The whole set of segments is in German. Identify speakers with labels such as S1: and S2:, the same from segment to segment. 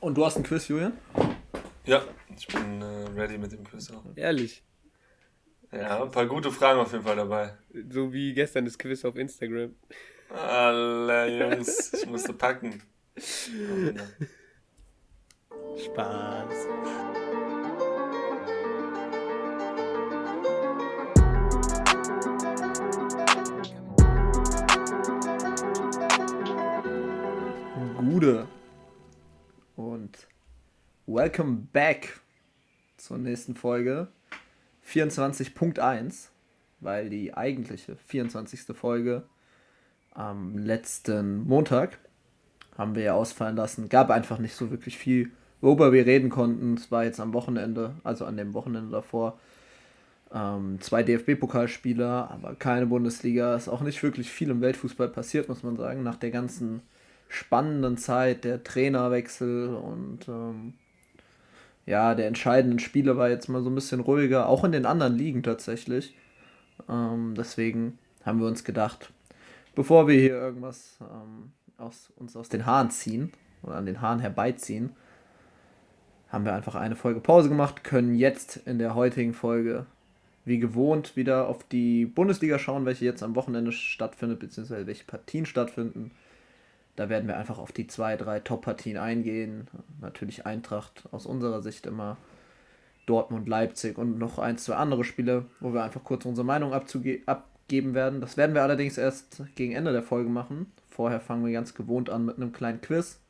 S1: Und du hast ein Quiz, Julian?
S2: Ja, ich bin äh, ready mit dem Quiz auch.
S3: Ehrlich.
S2: Ja, ein paar gute Fragen auf jeden Fall dabei.
S3: So wie gestern das Quiz auf Instagram.
S2: Alle Jungs, ich musste packen.
S3: Spaß.
S1: Gude. Welcome back zur nächsten Folge. 24.1, weil die eigentliche 24. Folge am letzten Montag haben wir ja ausfallen lassen. Gab einfach nicht so wirklich viel, worüber wir reden konnten. Es war jetzt am Wochenende, also an dem Wochenende davor, ähm, zwei DFB-Pokalspiele, aber keine Bundesliga. Ist auch nicht wirklich viel im Weltfußball passiert, muss man sagen, nach der ganzen spannenden Zeit, der Trainerwechsel und ähm, ja, der entscheidenden Spiele war jetzt mal so ein bisschen ruhiger, auch in den anderen Ligen tatsächlich. Ähm, deswegen haben wir uns gedacht, bevor wir hier irgendwas ähm, aus, uns aus den Haaren ziehen oder an den Haaren herbeiziehen, haben wir einfach eine Folge Pause gemacht, können jetzt in der heutigen Folge wie gewohnt wieder auf die Bundesliga schauen, welche jetzt am Wochenende stattfindet, beziehungsweise welche Partien stattfinden. Da werden wir einfach auf die zwei, drei Top-Partien eingehen. Natürlich Eintracht aus unserer Sicht immer. Dortmund, Leipzig und noch ein, zwei andere Spiele, wo wir einfach kurz unsere Meinung abgeben werden. Das werden wir allerdings erst gegen Ende der Folge machen. Vorher fangen wir ganz gewohnt an mit einem kleinen Quiz,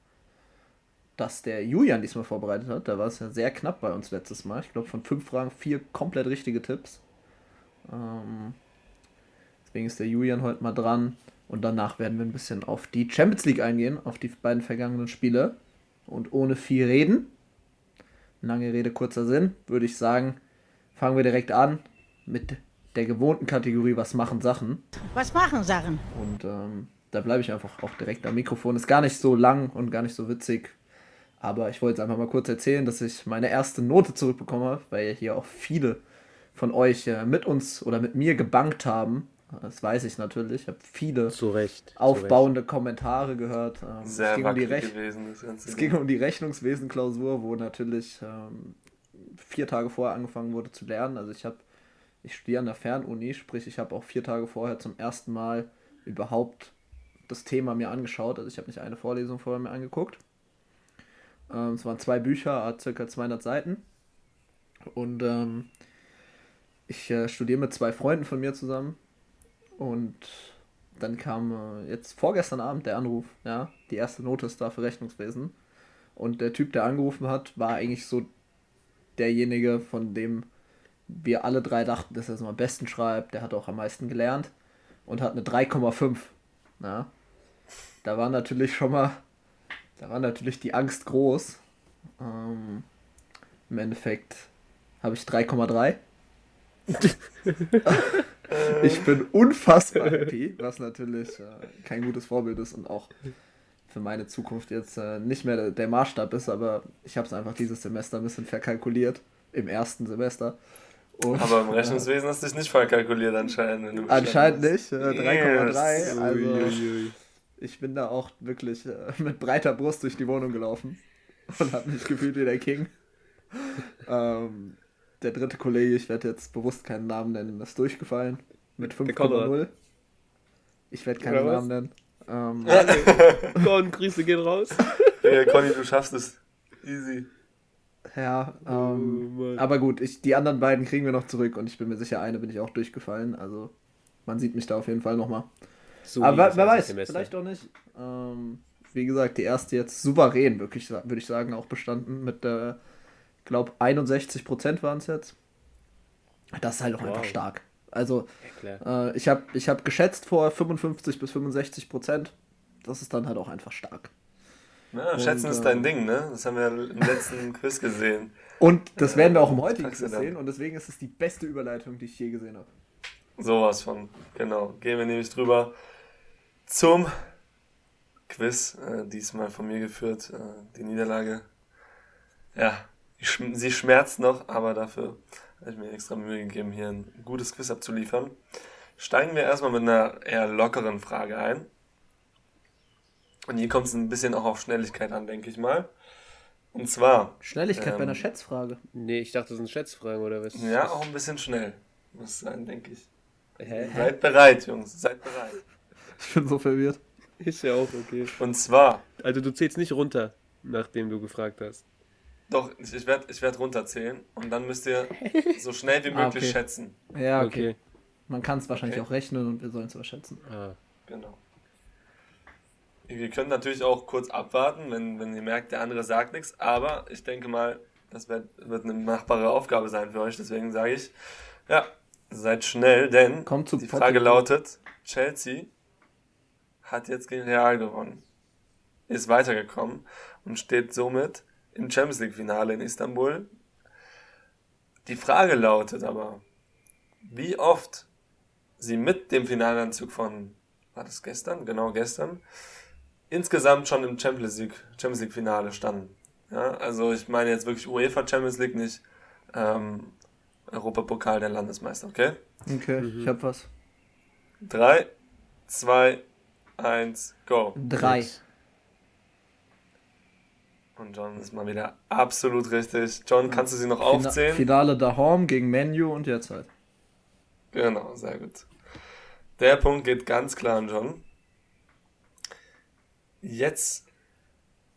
S1: das der Julian diesmal vorbereitet hat. Da war es ja sehr knapp bei uns letztes Mal. Ich glaube, von fünf Fragen vier komplett richtige Tipps. Ähm, deswegen ist der Julian heute mal dran. Und danach werden wir ein bisschen auf die Champions League eingehen, auf die beiden vergangenen Spiele. Und ohne viel reden, lange Rede, kurzer Sinn, würde ich sagen, fangen wir direkt an mit der gewohnten Kategorie Was machen Sachen?
S4: Was machen Sachen?
S1: Und ähm, da bleibe ich einfach auch direkt am Mikrofon. Ist gar nicht so lang und gar nicht so witzig. Aber ich wollte jetzt einfach mal kurz erzählen, dass ich meine erste Note zurückbekomme, weil hier auch viele von euch äh, mit uns oder mit mir gebankt haben das weiß ich natürlich. Ich habe viele
S3: Recht,
S1: aufbauende Kommentare gehört. Ähm,
S2: Sehr
S1: es ging, um die,
S2: Rech gewesen, das Ganze
S1: es ging um die Rechnungswesen-Klausur, wo natürlich ähm, vier Tage vorher angefangen wurde zu lernen. Also ich habe, ich studiere an der Fernuni, sprich ich habe auch vier Tage vorher zum ersten Mal überhaupt das Thema mir angeschaut. Also ich habe nicht eine Vorlesung vorher mir angeguckt. Ähm, es waren zwei Bücher, circa 200 Seiten. Und ähm, ich äh, studiere mit zwei Freunden von mir zusammen und dann kam äh, jetzt vorgestern Abend der Anruf, ja, die erste Note ist da für Rechnungswesen. Und der Typ, der angerufen hat, war eigentlich so derjenige, von dem wir alle drei dachten, dass er es am besten schreibt. Der hat auch am meisten gelernt und hat eine 3,5. Ja. Da war natürlich schon mal, da war natürlich die Angst groß. Ähm, Im Endeffekt habe ich 3,3. ich bin unfassbar happy, was natürlich äh, kein gutes Vorbild ist und auch für meine Zukunft jetzt äh, nicht mehr der, Maßstab ist, aber ich habe es einfach dieses Semester ein bisschen verkalkuliert, im ersten Semester.
S2: Und, aber im Rechnungswesen äh, hast du dich nicht verkalkuliert anscheinend.
S1: anscheinend nicht, 3,3. Yes. Also ich bin da auch wirklich äh, mit breiter Brust durch die Wohnung gelaufen und habe mich gefühlt wie der King. ähm, der dritte Kollege, ich werde jetzt bewusst keinen Namen nennen, ist durchgefallen mit 5,0. Ich werde keinen Namen nennen. Ähm,
S3: Con, Grüße gehen raus.
S2: Ja, Conny, du schaffst es. Easy.
S1: Ja, ähm, oh, aber gut, ich, die anderen beiden kriegen wir noch zurück und ich bin mir sicher, eine bin ich auch durchgefallen. Also man sieht mich da auf jeden Fall nochmal. So aber wer weiß, vielleicht auch nicht. Ähm, wie gesagt, die erste jetzt souverän, wirklich, würde ich sagen, auch bestanden mit der glaube 61 Prozent waren es jetzt. Das ist halt auch wow. einfach stark. Also ja, äh, ich habe ich hab geschätzt vor 55 bis 65 Prozent. Das ist dann halt auch einfach stark.
S2: Ja, und, schätzen ist dein äh, Ding, ne? Das haben wir im letzten Quiz gesehen.
S1: Und das werden wir auch im heutigen Quiz sehen. Und deswegen ist es die beste Überleitung, die ich je gesehen habe.
S2: Sowas von, genau. Gehen wir nämlich drüber zum Quiz. Äh, diesmal von mir geführt. Äh, die Niederlage. Ja, sie schmerzt noch, aber dafür habe ich mir extra Mühe gegeben, hier ein gutes Quiz abzuliefern. Steigen wir erstmal mit einer eher lockeren Frage ein. Und hier kommt es ein bisschen auch auf Schnelligkeit an, denke ich mal. Und zwar,
S1: Schnelligkeit bei einer
S2: Ähm.
S1: Schätzfrage.
S3: Nee, ich dachte, das sind Schätzfragen oder was?
S2: ja, auch ein bisschen schnell. Muss sein, denke ich.
S3: Hä?
S2: Seid bereit, Jungs, seid bereit.
S1: Ich bin so verwirrt.
S3: Ist ja auch okay.
S2: Und zwar,
S3: Also du zählst nicht runter, nachdem du gefragt hast.
S2: Doch, ich, ich werde ich werd runterzählen und dann müsst ihr so schnell wie
S1: Ah,
S2: möglich
S1: okay.
S2: schätzen.
S1: Ja, okay.
S3: Okay.
S1: Man kann es wahrscheinlich
S2: Okay.
S1: auch rechnen und wir sollen es überschätzen.
S3: Ah.
S2: Genau. Ihr könnt natürlich auch kurz abwarten, wenn, wenn ihr merkt, der andere sagt nichts, aber ich denke mal, das wird, wird eine machbare Aufgabe sein für euch. Deswegen sage ich, ja, seid schnell, denn
S1: Kommt zu
S2: die. Frage lautet, Chelsea hat jetzt gegen Real gewonnen, ist weitergekommen und steht somit im Champions League Finale in Istanbul. Die Frage lautet aber, wie oft sie mit dem Finalanzug von, war das gestern? Genau, gestern, insgesamt schon im Champions League, Champions League Finale standen. Ja, also ich meine jetzt wirklich UEFA Champions League, nicht ähm, Europapokal der Landesmeister, okay?
S1: Okay, ich hab was.
S2: 3, 2, 1, go.
S1: Drei.
S2: Und John ist mal wieder absolut richtig. John, kannst du sie noch
S1: Fina
S2: aufzählen?
S1: Finale daheim gegen Menu und jetzt halt.
S2: Genau, sehr gut. Der Punkt geht ganz klar an John. Jetzt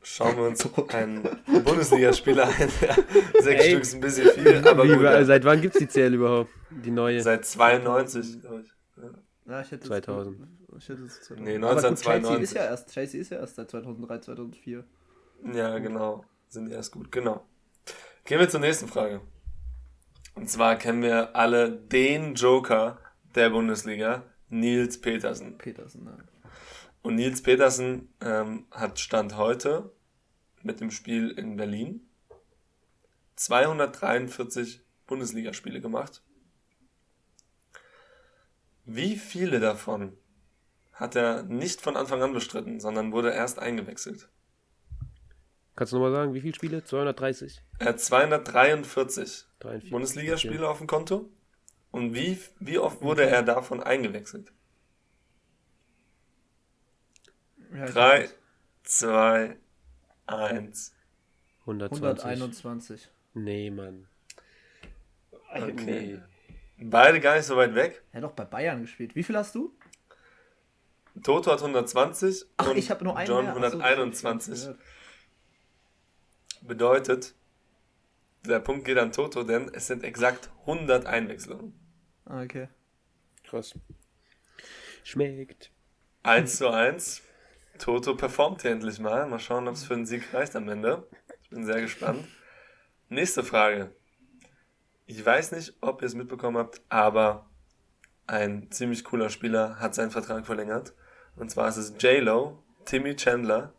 S2: schauen wir uns einen Bundesligaspieler an. Ja, sechs
S3: Ey.
S2: Stück ist ein bisschen viel, aber
S3: Wie,
S2: gut.
S3: Seit wann gibt's die CL überhaupt? Die neue?
S2: Seit 92, glaube ich.
S1: Ja, ich hätte
S3: 2000.
S1: Ich hätte es 2000.
S2: Nee,
S1: Aber gut, Chelsea
S2: 1992.
S1: ist ja erst, Chelsea ist ja erst seit 2003, 2004.
S2: Ja, genau. Sind erst gut, genau. Gehen wir zur nächsten Frage. Und zwar kennen wir alle den Joker der Bundesliga, Nils Petersen.
S1: Petersen, ne?
S2: Und Nils Petersen ähm, hat Stand heute mit dem Spiel in Berlin 243 Bundesligaspiele gemacht. Wie viele davon hat er nicht von Anfang an bestritten, sondern wurde erst eingewechselt?
S3: Kannst du nochmal sagen, wie viele Spiele? 230?
S2: Er hat 243
S3: 43?
S2: Bundesligaspiele auf dem Konto. Und wie, wie oft wurde er davon eingewechselt?
S1: Ja, ich
S2: Drei,
S1: hab
S2: zwei, eins.
S3: 120.
S1: 121.
S3: Nee, Mann.
S2: Okay.
S3: Nee.
S2: Beide gar nicht so weit weg.
S1: Er hat doch bei Bayern gespielt. Wie viel hast du?
S2: Toto hat 120
S1: Ach,
S2: und
S1: ich habe nur einen
S2: John
S1: mehr. Ach so, das hab ich
S2: 121.
S1: gehört.
S2: Bedeutet, der Punkt geht an Toto, denn es sind exakt 100 Einwechslungen.
S1: Ah, okay.
S3: Krass. Schmeckt.
S2: 1 zu 1. Toto performt hier endlich mal. Mal schauen, ob es für einen Sieg reicht am Ende. Ich bin sehr gespannt. Nächste Frage. Ich weiß nicht, ob ihr es mitbekommen habt, aber ein ziemlich cooler Spieler hat seinen Vertrag verlängert. Und zwar ist es J-Lo, Timmy Chandler.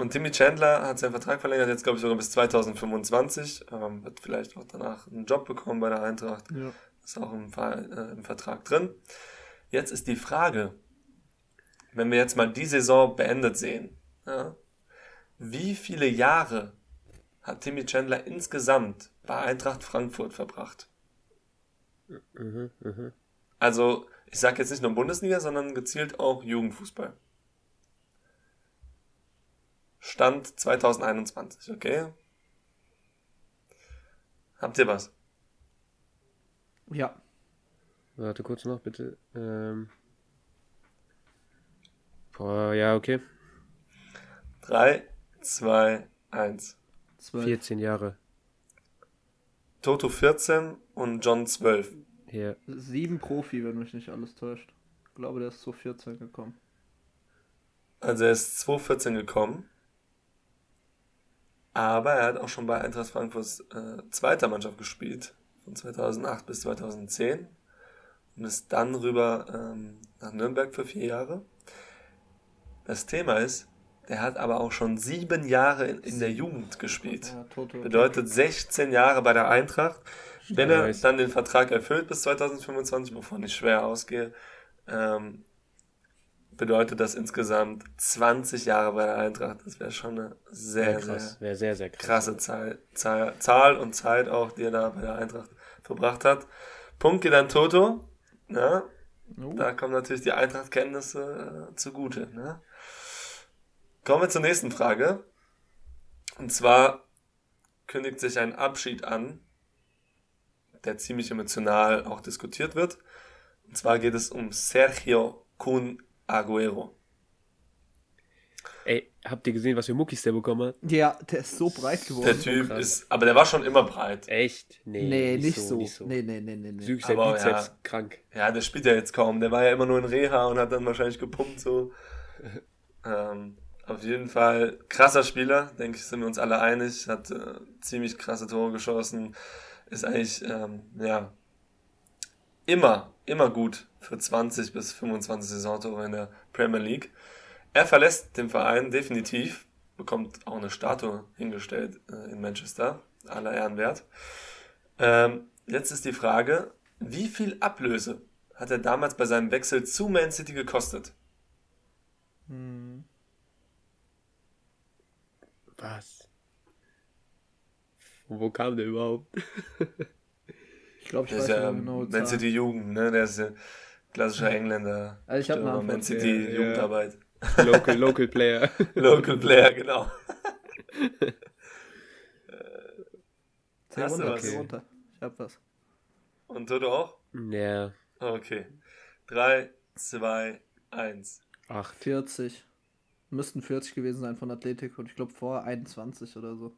S2: Und Timmy Chandler hat seinen Vertrag verlängert, jetzt glaube ich sogar bis 2025. Ähm, wird vielleicht auch danach einen Job bekommen bei der Eintracht.
S1: Ja.
S2: Ist auch im, äh, im Vertrag drin. Jetzt ist die Frage, wenn wir jetzt mal die Saison beendet sehen, ja, wie viele Jahre hat Timmy Chandler insgesamt bei Eintracht Frankfurt verbracht?
S3: Mhm, mhm.
S2: Also, ich sage jetzt nicht nur Bundesliga, sondern gezielt auch Jugendfußball. Stand 2021, okay? Habt ihr was?
S1: Ja.
S3: Warte kurz noch, bitte. Ähm. Boah, ja, okay.
S2: 3, 2, 1.
S1: 12.
S3: 14 Jahre
S2: Toto 14 und John 12.
S3: her.
S1: Sieben Profi, wenn mich nicht alles täuscht. Ich glaube, der ist zu 14 gekommen.
S2: Also er ist 2014 gekommen. Aber er hat auch schon bei Eintracht Frankfurts äh, zweiter Mannschaft gespielt. Von 2008 bis 2010. Und ist dann rüber ähm, nach Nürnberg für vier Jahre. Das Thema ist, der hat aber auch schon sieben Jahre in, in der Jugend gespielt.
S1: Ja.
S2: Bedeutet 16 Jahre bei der Eintracht. Wenn er dann den Vertrag erfüllt bis 2025, wovon ich schwer ausgehe, ähm, bedeutet das insgesamt 20 Jahre bei der Eintracht. Das wäre schon eine sehr,
S3: Sehr krass.
S2: sehr
S3: sehr, sehr krass.
S2: krasse Zahl, Zahl, Zahl und Zeit auch, die er da bei der Eintracht verbracht hat. Punkt geht an Toto. Ja,
S1: Oh.
S2: da kommen natürlich die Eintracht-Kenntnisse äh, zugute. Ne? Kommen wir zur nächsten Frage. Und zwar kündigt sich ein Abschied an, der ziemlich emotional auch diskutiert wird. Und zwar geht es um Sergio Kun Aguero.
S3: Ey, habt ihr gesehen, was für Muckis der bekommen hat?
S1: Ja, der ist so breit geworden.
S2: Der Typ ist, aber der war schon immer breit.
S3: Echt? Nee,
S1: Nee, nicht, so. Nee, nee, nee, nee. nee.
S3: Zügig sein
S2: Aber
S3: Bizeps
S2: ja.
S3: krank.
S2: Ja, der spielt ja jetzt kaum. Der war ja immer nur in Reha und hat dann wahrscheinlich gepumpt so. ähm, auf jeden Fall krasser Spieler, denke ich, sind wir uns alle einig. Hat äh, ziemlich krasse Tore geschossen. Ist eigentlich, ähm, ja, immer, immer gut für 20 bis 25 Saisontore in der Premier League. Er verlässt den Verein definitiv, bekommt auch eine Statue hingestellt äh, in Manchester, aller Ehren wert. Ähm, jetzt ist die Frage, wie viel Ablöse hat er damals bei seinem Wechsel zu Man City gekostet?
S1: Hm.
S3: Was? Wo kam der überhaupt?
S1: Ich glaube, ich
S2: Der
S1: weiß
S2: ist ja
S1: nicht genau.
S2: Man City Jugend, ne? Der ist ja klassischer Engländer.
S1: Also ich hab eine Antwort.
S2: Man City
S3: Ja, ja.
S2: Jugendarbeit.
S3: Local, Local Player.
S2: Local Player, genau.
S1: Zähl
S2: Hast du
S1: runter, runter. Ich hab was.
S2: Und Toto auch?
S3: ja,
S2: Okay. 3, 2, 1.
S3: acht.
S1: 40. Müssten 40 gewesen sein von Athletik und ich glaube vorher 21 oder so.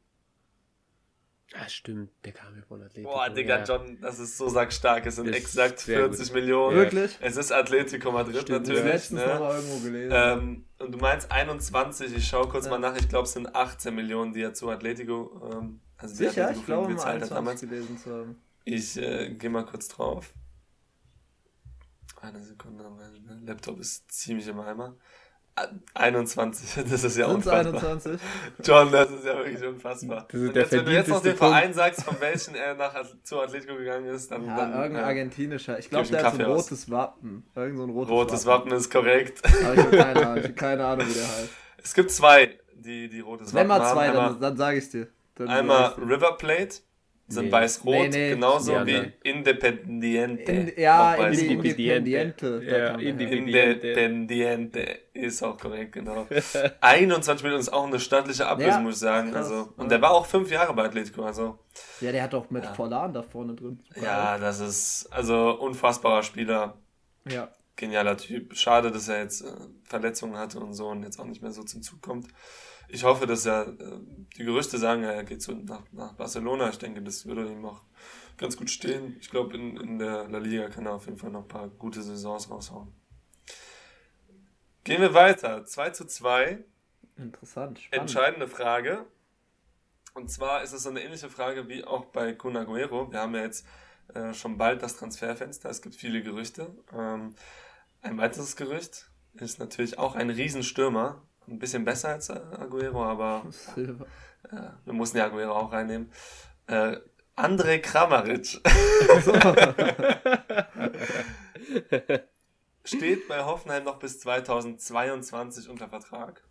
S3: Ah, stimmt, der kam ja von Atletico.
S2: Boah, Digga,
S3: ja.
S2: John, das ist so sackstark. Es sind
S3: Ist
S2: exakt
S3: sehr
S2: 40
S3: gut.
S2: Millionen.
S1: Wirklich?
S2: Es ist Atletico Madrid
S3: Stimmt.
S1: Ich
S2: natürlich.
S1: letztens
S2: Ne?
S1: noch mal irgendwo gelesen.
S2: Ähm, und du meinst 21, ich schaue kurz
S1: Ja.
S2: mal nach, ich glaube es sind 18 Millionen, die er zu Atletico, ähm, also die
S1: Sicher?
S2: Atletico
S1: Ich glaube
S2: gezahlt hat
S1: 21
S2: damals.
S1: gelesen zu haben.
S2: Ich äh, gehe mal kurz drauf. Eine Sekunde, mein Laptop ist ziemlich im Eimer. Ah, 21, das ist ja
S1: Sind's
S2: unfassbar.
S1: 21?
S2: John, das ist ja wirklich unfassbar.
S3: Das ist der
S2: jetzt, wenn du jetzt noch den
S3: Punkt.
S2: Verein sagst, von welchen er nach zu Atletico gegangen ist, dann,
S1: Ja,
S2: dann
S1: irgendein
S2: äh,
S1: argentinischer. Ich glaube, der hat so ein
S2: aus.
S1: rotes Wappen. Irgend so ein rotes,
S2: rotes Wappen ist korrekt.
S1: Aber ich habe keine Ahnung. Ich keine Ahnung, wie der heißt.
S2: Es gibt zwei, die, die rotes
S1: Wenn
S2: Wappen
S1: mal zwei,
S2: haben.
S1: dann, dann sage ich dir.
S2: Einmal River Plate, sind
S3: Nee.
S2: weiß-rot,
S1: Nee, nee.
S2: genauso
S3: Ja,
S2: wie
S3: nein.
S2: Independiente.
S1: In, ja,
S2: auch.
S1: Independiente.
S3: Ja. Independiente.
S2: Ist auch korrekt, genau. 21 Millionen ist auch eine stattliche Ablöse,
S1: Ja,
S2: muss ich sagen.
S1: krass.
S2: Also, und der war auch fünf Jahre bei Atletico, also
S1: Ja, der hat doch mit
S2: Ja.
S1: Forlan da vorne drin.
S2: ja, das ist also unfassbarer Spieler,
S1: Ja.
S2: genialer Typ. Schade, dass er jetzt äh, Verletzungen hatte und so und jetzt auch nicht mehr so zum Zug kommt. Ich hoffe, dass er, äh, die Gerüchte sagen, er geht so nach, nach Barcelona. Ich denke, das würde ihm auch ganz gut stehen. Ich glaube, in, in der La Liga kann er auf jeden Fall noch ein paar gute Saisons raushauen. Gehen wir weiter. 2 zu 2.
S1: Interessant. Spannend.
S2: Entscheidende Frage. Und zwar ist es so eine ähnliche Frage wie auch bei Kun Agüero. Wir haben ja jetzt äh, schon bald das Transferfenster. Es gibt viele Gerüchte. Ähm, ein weiteres Gerücht ist natürlich auch ein Riesenstürmer. Ein bisschen besser als äh, Aguero, aber
S1: Silber.
S2: äh, wir mussten ja Aguero auch reinnehmen. Äh, André Kramaric steht bei Hoffenheim noch bis 2022 unter Vertrag.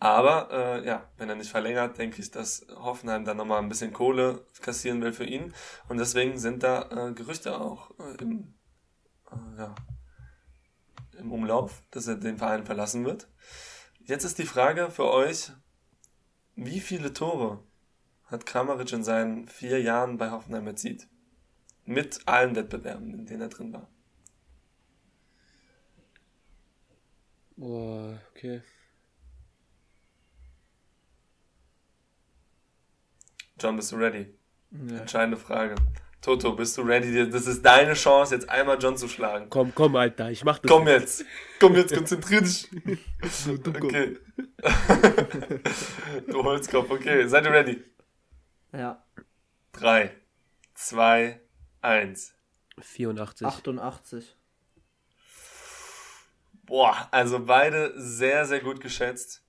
S2: Aber äh, ja, wenn er nicht verlängert, denke ich, dass Hoffenheim dann nochmal ein bisschen Kohle kassieren will für ihn. Und deswegen sind da äh, Gerüchte auch äh, im, äh, ja, im Umlauf, dass er den Verein verlassen wird. Jetzt ist die Frage für euch, wie viele Tore hat Kramaric in seinen vier Jahren bei Hoffenheim erzielt? Mit allen Wettbewerben, in denen er drin war.
S3: Boah, okay.
S2: John, bist du ready?
S1: Ja.
S2: Entscheidende Frage. Toto, bist du ready? Das ist deine Chance, jetzt einmal John zu schlagen.
S3: Komm, komm, Alter, ich mach das.
S2: Komm jetzt. Komm jetzt, konzentrier dich.
S3: Du.
S2: Okay. du Holzkopf, okay. Seid ihr ready?
S1: ja.
S2: Drei, zwei, eins.
S3: 84.
S1: 88.
S2: Boah, also beide sehr, sehr gut geschätzt.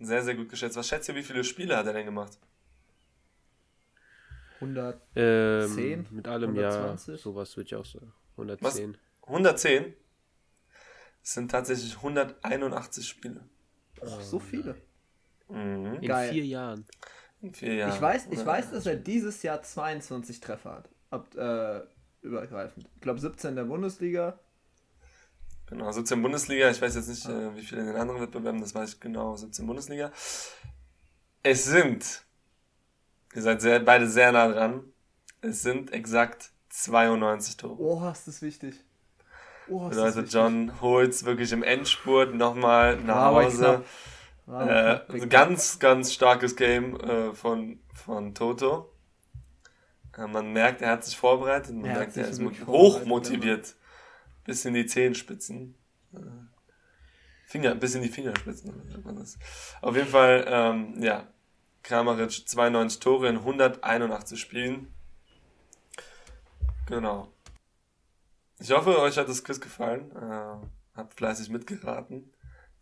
S2: Sehr, sehr gut geschätzt. Was schätzt ihr, wie viele Spiele hat er denn gemacht?
S1: 100.
S3: Ähm,
S1: 10?
S3: Mit allem,
S1: 120?
S3: ja. Sowas würde ich auch sagen. 110.
S2: 110? Es sind tatsächlich 181 Spiele.
S1: Oh, so viele.
S2: Mhm.
S3: In
S1: Geil.
S3: vier Jahren.
S2: In vier Jahren.
S1: Ich weiß, ich weiß, dass er dieses Jahr 22 Treffer hat. Ab, äh, übergreifend. Ich glaube 17 in der Bundesliga.
S2: Genau, 17 Bundesliga. Ich weiß jetzt nicht, äh, wie viele in den anderen Wettbewerben, das weiß ich genau, 17 Bundesliga. Es sind, ihr seid sehr, beide sehr nah dran, es sind exakt 92 Tore.
S1: Oh, ist das wichtig.
S2: Oh, ist Bedeutet, John holt es wirklich im Endspurt nochmal nach Hause. Äh, ein ganz, ganz starkes Game äh, von, von Toto. Äh, man merkt, er hat sich vorbereitet, man er merkt, er ist hoch motiviert. Bis in die Zehenspitzen. Äh, Finger, bis in die Fingerspitzen. Auf jeden Fall, ähm, ja, Kramaric 92 Tore in 181 Spielen. Genau. Ich hoffe, euch hat das Quiz gefallen. Äh, habt fleißig mitgeraten.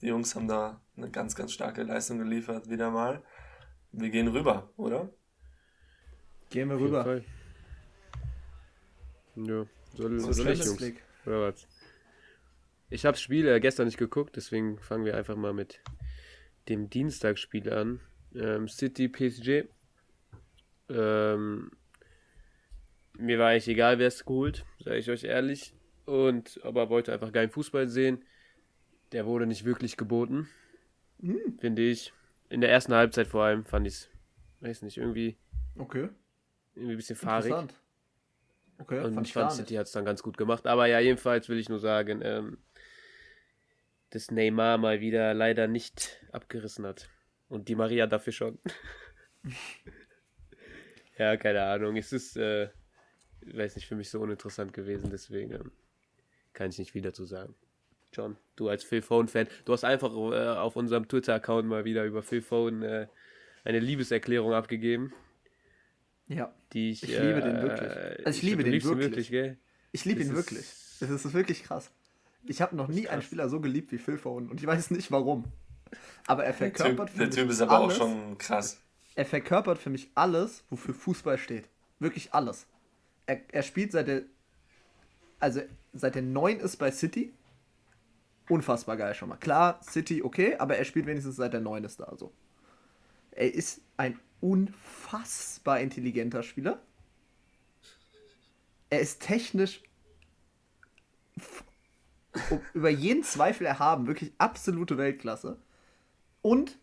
S2: Die Jungs haben da eine ganz, ganz starke Leistung geliefert, wieder mal. Wir gehen rüber, oder?
S1: Gehen wir rüber.
S3: Ja, soll, soll, soll ich, Jungs? Oder was? Ich habe das Spiel äh, gestern nicht geguckt, deswegen fangen wir einfach mal mit dem Dienstagsspiel an. Ähm, City PSG. Ähm, mir war eigentlich egal, wer es geholt, sage ich euch ehrlich. Und aber wollte einfach geilen Fußball sehen. Der wurde nicht wirklich geboten, hm. finde ich. In der ersten Halbzeit vor allem fand ich es, weiß nicht, irgendwie.
S1: Okay.
S3: Irgendwie ein bisschen fahrig. Okay, und fand ich fand City hat es dann ganz gut gemacht. Aber ja, jedenfalls will ich nur sagen, ähm, dass Neymar mal wieder leider nicht abgerissen hat. Und die Maria dafür schon. ja, keine Ahnung. Es ist, äh, weiß nicht, für mich so uninteressant gewesen, deswegen ähm, kann ich nicht wieder zu sagen. John, du als Phil Phone-Fan, du hast einfach äh, auf unserem Twitter-Account mal wieder über Phil Phone äh, eine Liebeserklärung abgegeben.
S1: Ja.
S3: Die ich,
S1: ich liebe den äh, wirklich. Also ich, liebe den wirklich. wirklich gell? Ich liebe ihn wirklich. Das ist wirklich krass. Ich habe noch nie einen Spieler so geliebt wie Phil Foden und ich weiß nicht warum. Aber er verkörpert
S2: für der mich. Der Typ ist aber alles, auch schon krass.
S1: Er verkörpert für mich alles, wofür Fußball steht. Wirklich alles. Er, er spielt seit der. Also seit der 9 ist bei City. Unfassbar geil schon mal. Klar, City okay, aber er spielt wenigstens seit der 9 ist da. Also. Er ist ein unfassbar intelligenter Spieler. Er ist technisch über jeden Zweifel erhaben, wirklich absolute Weltklasse. Und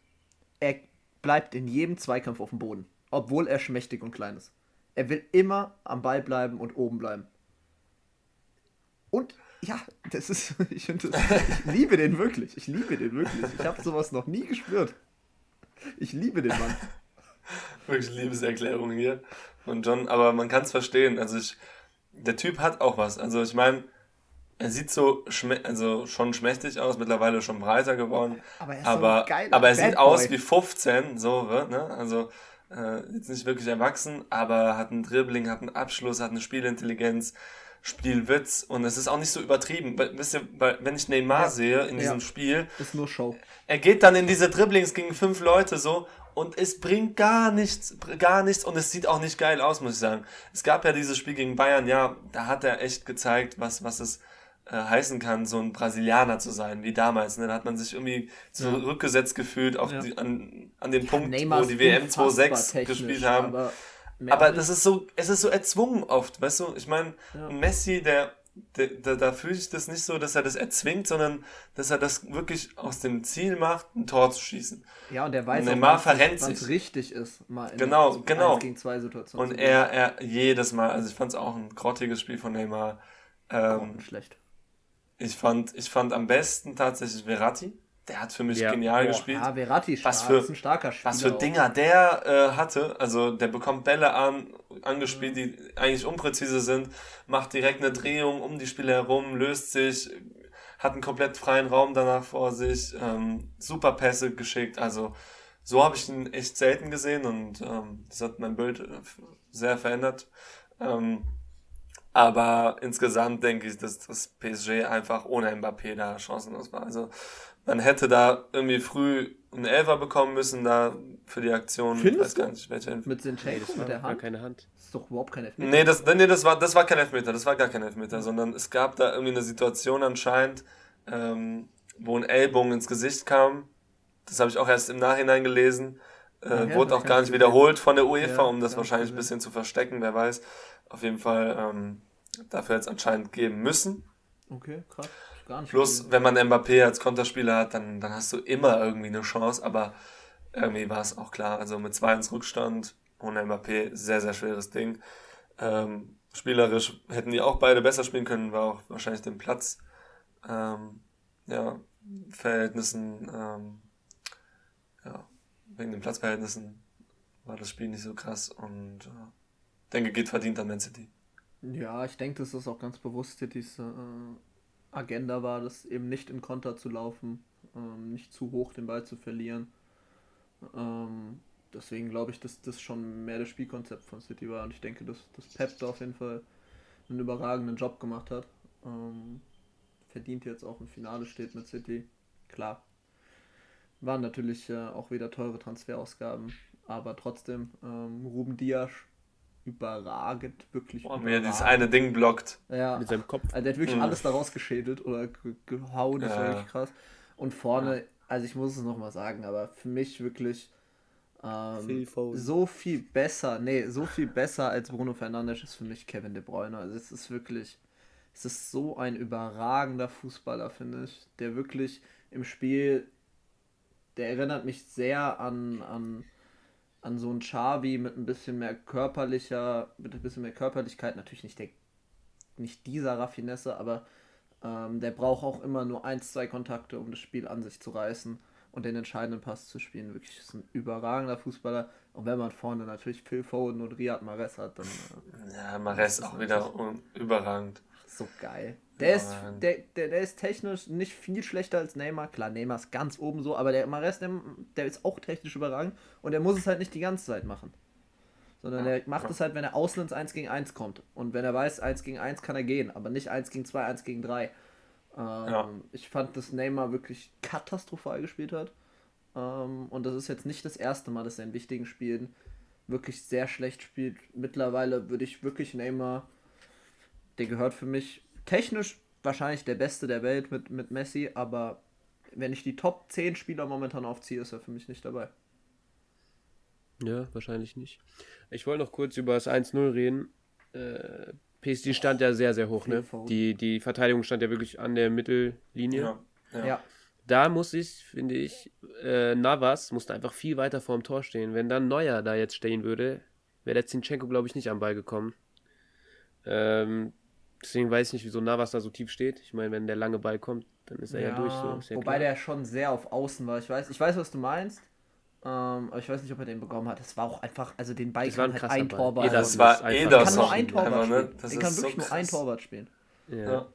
S1: er bleibt in jedem Zweikampf auf dem Boden, obwohl er schmächtig und klein ist. Er will immer am Ball bleiben und oben bleiben. Und ja, das ist, ich, das, ich liebe den wirklich. Ich liebe den wirklich. Ich habe sowas noch nie gespürt. Ich liebe den Mann.
S2: Wirklich Liebeserklärung hier von John, aber man kann es verstehen. Also ich, der Typ hat auch was. Also ich meine, er sieht so also schon schmächtig aus, mittlerweile schon breiter geworden. Aber er, aber, so aber er sieht aus wie 15, so, ne? Also äh, jetzt nicht wirklich erwachsen, aber hat einen Dribbling, hat einen Abschluss, hat eine Spielintelligenz, Spielwitz und es ist auch nicht so übertrieben. Wisst ihr, wenn ich Neymar ja. sehe in diesem ja. Spiel,
S1: ist nur Show.
S2: Er geht dann in diese Dribblings gegen fünf Leute so und es bringt gar nichts, gar nichts und es sieht auch nicht geil aus, muss ich sagen. Es gab ja dieses Spiel gegen Bayern, ja, da hat er echt gezeigt, was, was es äh, heißen kann, so ein Brasilianer zu sein, wie damals. Ne? Da hat man sich irgendwie zurückgesetzt ja. gefühlt auf ja. die, an, an den Punkt, wo die WM 2.6 gespielt haben. Aber, aber das ist so, es ist so erzwungen oft, weißt du? Ich meine. Messi, der da, da fühle ich das nicht so, dass er das erzwingt, sondern dass er das wirklich aus dem Ziel macht, ein Tor zu schießen.
S1: Ja, und er weiß und Neymar auch, sich. richtig ist,
S2: mal in genau, genau. gegen zwei Situationen. Und er, er jedes Mal, also ich fand es auch ein grottiges Spiel von Neymar. Ähm, schlecht. Ich fand, ich fand am besten tatsächlich Verratti. Der hat für mich ja. genial Boah, gespielt. Ja, Verratti ist, was für, ist ein starker Spieler. Was für Dinger auch. der äh, hatte. Also der bekommt Bälle an, angespielt, die eigentlich unpräzise sind, macht direkt eine Drehung um die Spieler herum, löst sich, hat einen komplett freien Raum danach vor sich, ähm, super Pässe geschickt. Also so habe ich ihn echt selten gesehen und ähm, das hat mein Bild äh, sehr verändert. Ähm, aber insgesamt denke ich, dass das PSG einfach ohne Mbappé da chancenlos war. Also man hätte da irgendwie früh einen Elfer bekommen müssen da für die Aktion. Findest ich weiß gar nicht, welche Mit Sinchenko,
S3: mit der Hand? keine Hand.
S1: Das ist doch überhaupt kein Elfmeter.
S2: Nee, das, nee, das, war, das war kein Elfmeter, das war gar kein Elfmeter, sondern es gab da irgendwie eine Situation anscheinend, ähm, wo ein Ellbogen ins Gesicht kam. Das habe ich auch erst im Nachhinein gelesen. Äh, wurde auch gar nicht wiederholt von der UEFA, ja, um das wahrscheinlich ein bisschen zu verstecken, wer weiß. Auf jeden Fall ähm, dafür jetzt anscheinend geben müssen.
S1: Okay, krass. Gar nicht
S2: Plus, wenn man Mbappé als Konterspieler hat, dann, dann hast du immer irgendwie eine Chance, aber irgendwie war es auch klar. Also mit 2 ins Rückstand ohne Mbappé, sehr, sehr schweres Ding. Ähm, spielerisch hätten die auch beide besser spielen können, war auch wahrscheinlich den Platz, ähm, ja, Verhältnissen, ähm, wegen den Platzverhältnissen war das Spiel nicht so krass und äh, denke, geht verdient an Man City.
S1: Ja, ich denke, dass das auch ganz bewusst Citys äh, Agenda war, das eben nicht in Konter zu laufen, ähm, nicht zu hoch den Ball zu verlieren. Ähm, deswegen glaube ich, dass das schon mehr das Spielkonzept von City war und ich denke, dass, dass Pep da auf jeden Fall einen überragenden Job gemacht hat. Ähm, verdient jetzt auch im Finale steht mit City. Klar. Waren natürlich äh, auch wieder teure Transferausgaben, aber trotzdem, ähm, Ruben Dias überragend, wirklich.
S2: Boah, mir dieses eine Ding blockt.
S1: Ja. Mit seinem Kopf. Also der hat wirklich mhm. alles daraus geschädelt oder gehauen, das ja. war wirklich krass. Und vorne, ja. also ich muss es nochmal sagen, aber für mich wirklich ähm, so viel besser, nee, so viel besser als Bruno Fernandes ist für mich Kevin De Bruyne. Also es ist wirklich, es ist so ein überragender Fußballer, finde ich, der wirklich im Spiel, der erinnert mich sehr an, an, an so einen Xavi mit ein bisschen mehr körperlicher, mit ein bisschen mehr Körperlichkeit, natürlich nicht der, nicht dieser Raffinesse, aber ähm, der braucht auch immer nur ein, zwei Kontakte, um das Spiel an sich zu reißen und den entscheidenden Pass zu spielen. Wirklich ist ein überragender Fußballer. Und wenn man vorne natürlich Phil Foden und Riyad Mahrez hat, dann.
S2: Äh, ja, Mahrez auch wieder überragend.
S1: So geil. Der ist, der, der, der ist technisch nicht viel schlechter als Neymar. Klar, Neymar ist ganz oben so, aber der Mahrez, der, der ist auch technisch überragend und der muss es halt nicht die ganze Zeit machen. Sondern ja, er macht es halt, wenn er außen 1 gegen 1 kommt. Und wenn er weiß, 1 gegen 1 kann er gehen, aber nicht 1 gegen 2, 1 gegen 3. Ähm, ja. Ich fand, dass Neymar wirklich katastrophal gespielt hat. Ähm, und das ist jetzt nicht das erste Mal, dass er in wichtigen Spielen wirklich sehr schlecht spielt. Mittlerweile würde ich wirklich Neymar, der gehört für mich technisch wahrscheinlich der Beste der Welt mit, mit Messi, aber wenn ich die Top 10 Spieler momentan aufziehe, ist er für mich nicht dabei.
S3: Ja, wahrscheinlich nicht. Ich wollte noch kurz über das 1-0 reden. Äh, PSG stand ja sehr, sehr hoch, ne? Die, die Verteidigung stand ja wirklich an der Mittellinie. Ja. ja. ja. Da muss ich, finde ich, äh, Navas musste einfach viel weiter vorm Tor stehen. Wenn dann Neuer da jetzt stehen würde, wäre der Zinchenko, glaube ich, nicht am Ball gekommen. Ähm, deswegen weiß ich nicht, wieso Navas da so tief steht. Ich meine, wenn der lange Ball kommt, dann ist er ja, ja durch. So.
S1: Ja wobei klar. der schon sehr auf Außen war. Ich weiß, ich weiß, was du meinst. Ähm, aber ich weiß nicht, ob er den bekommen hat. Das war auch einfach, also den Ball kann halt ein Torwart. Ja, das war eh das. kann nur ein Torwart spielen. Ne? Das den kann wirklich so nur ein Torwart spielen.
S2: Ja.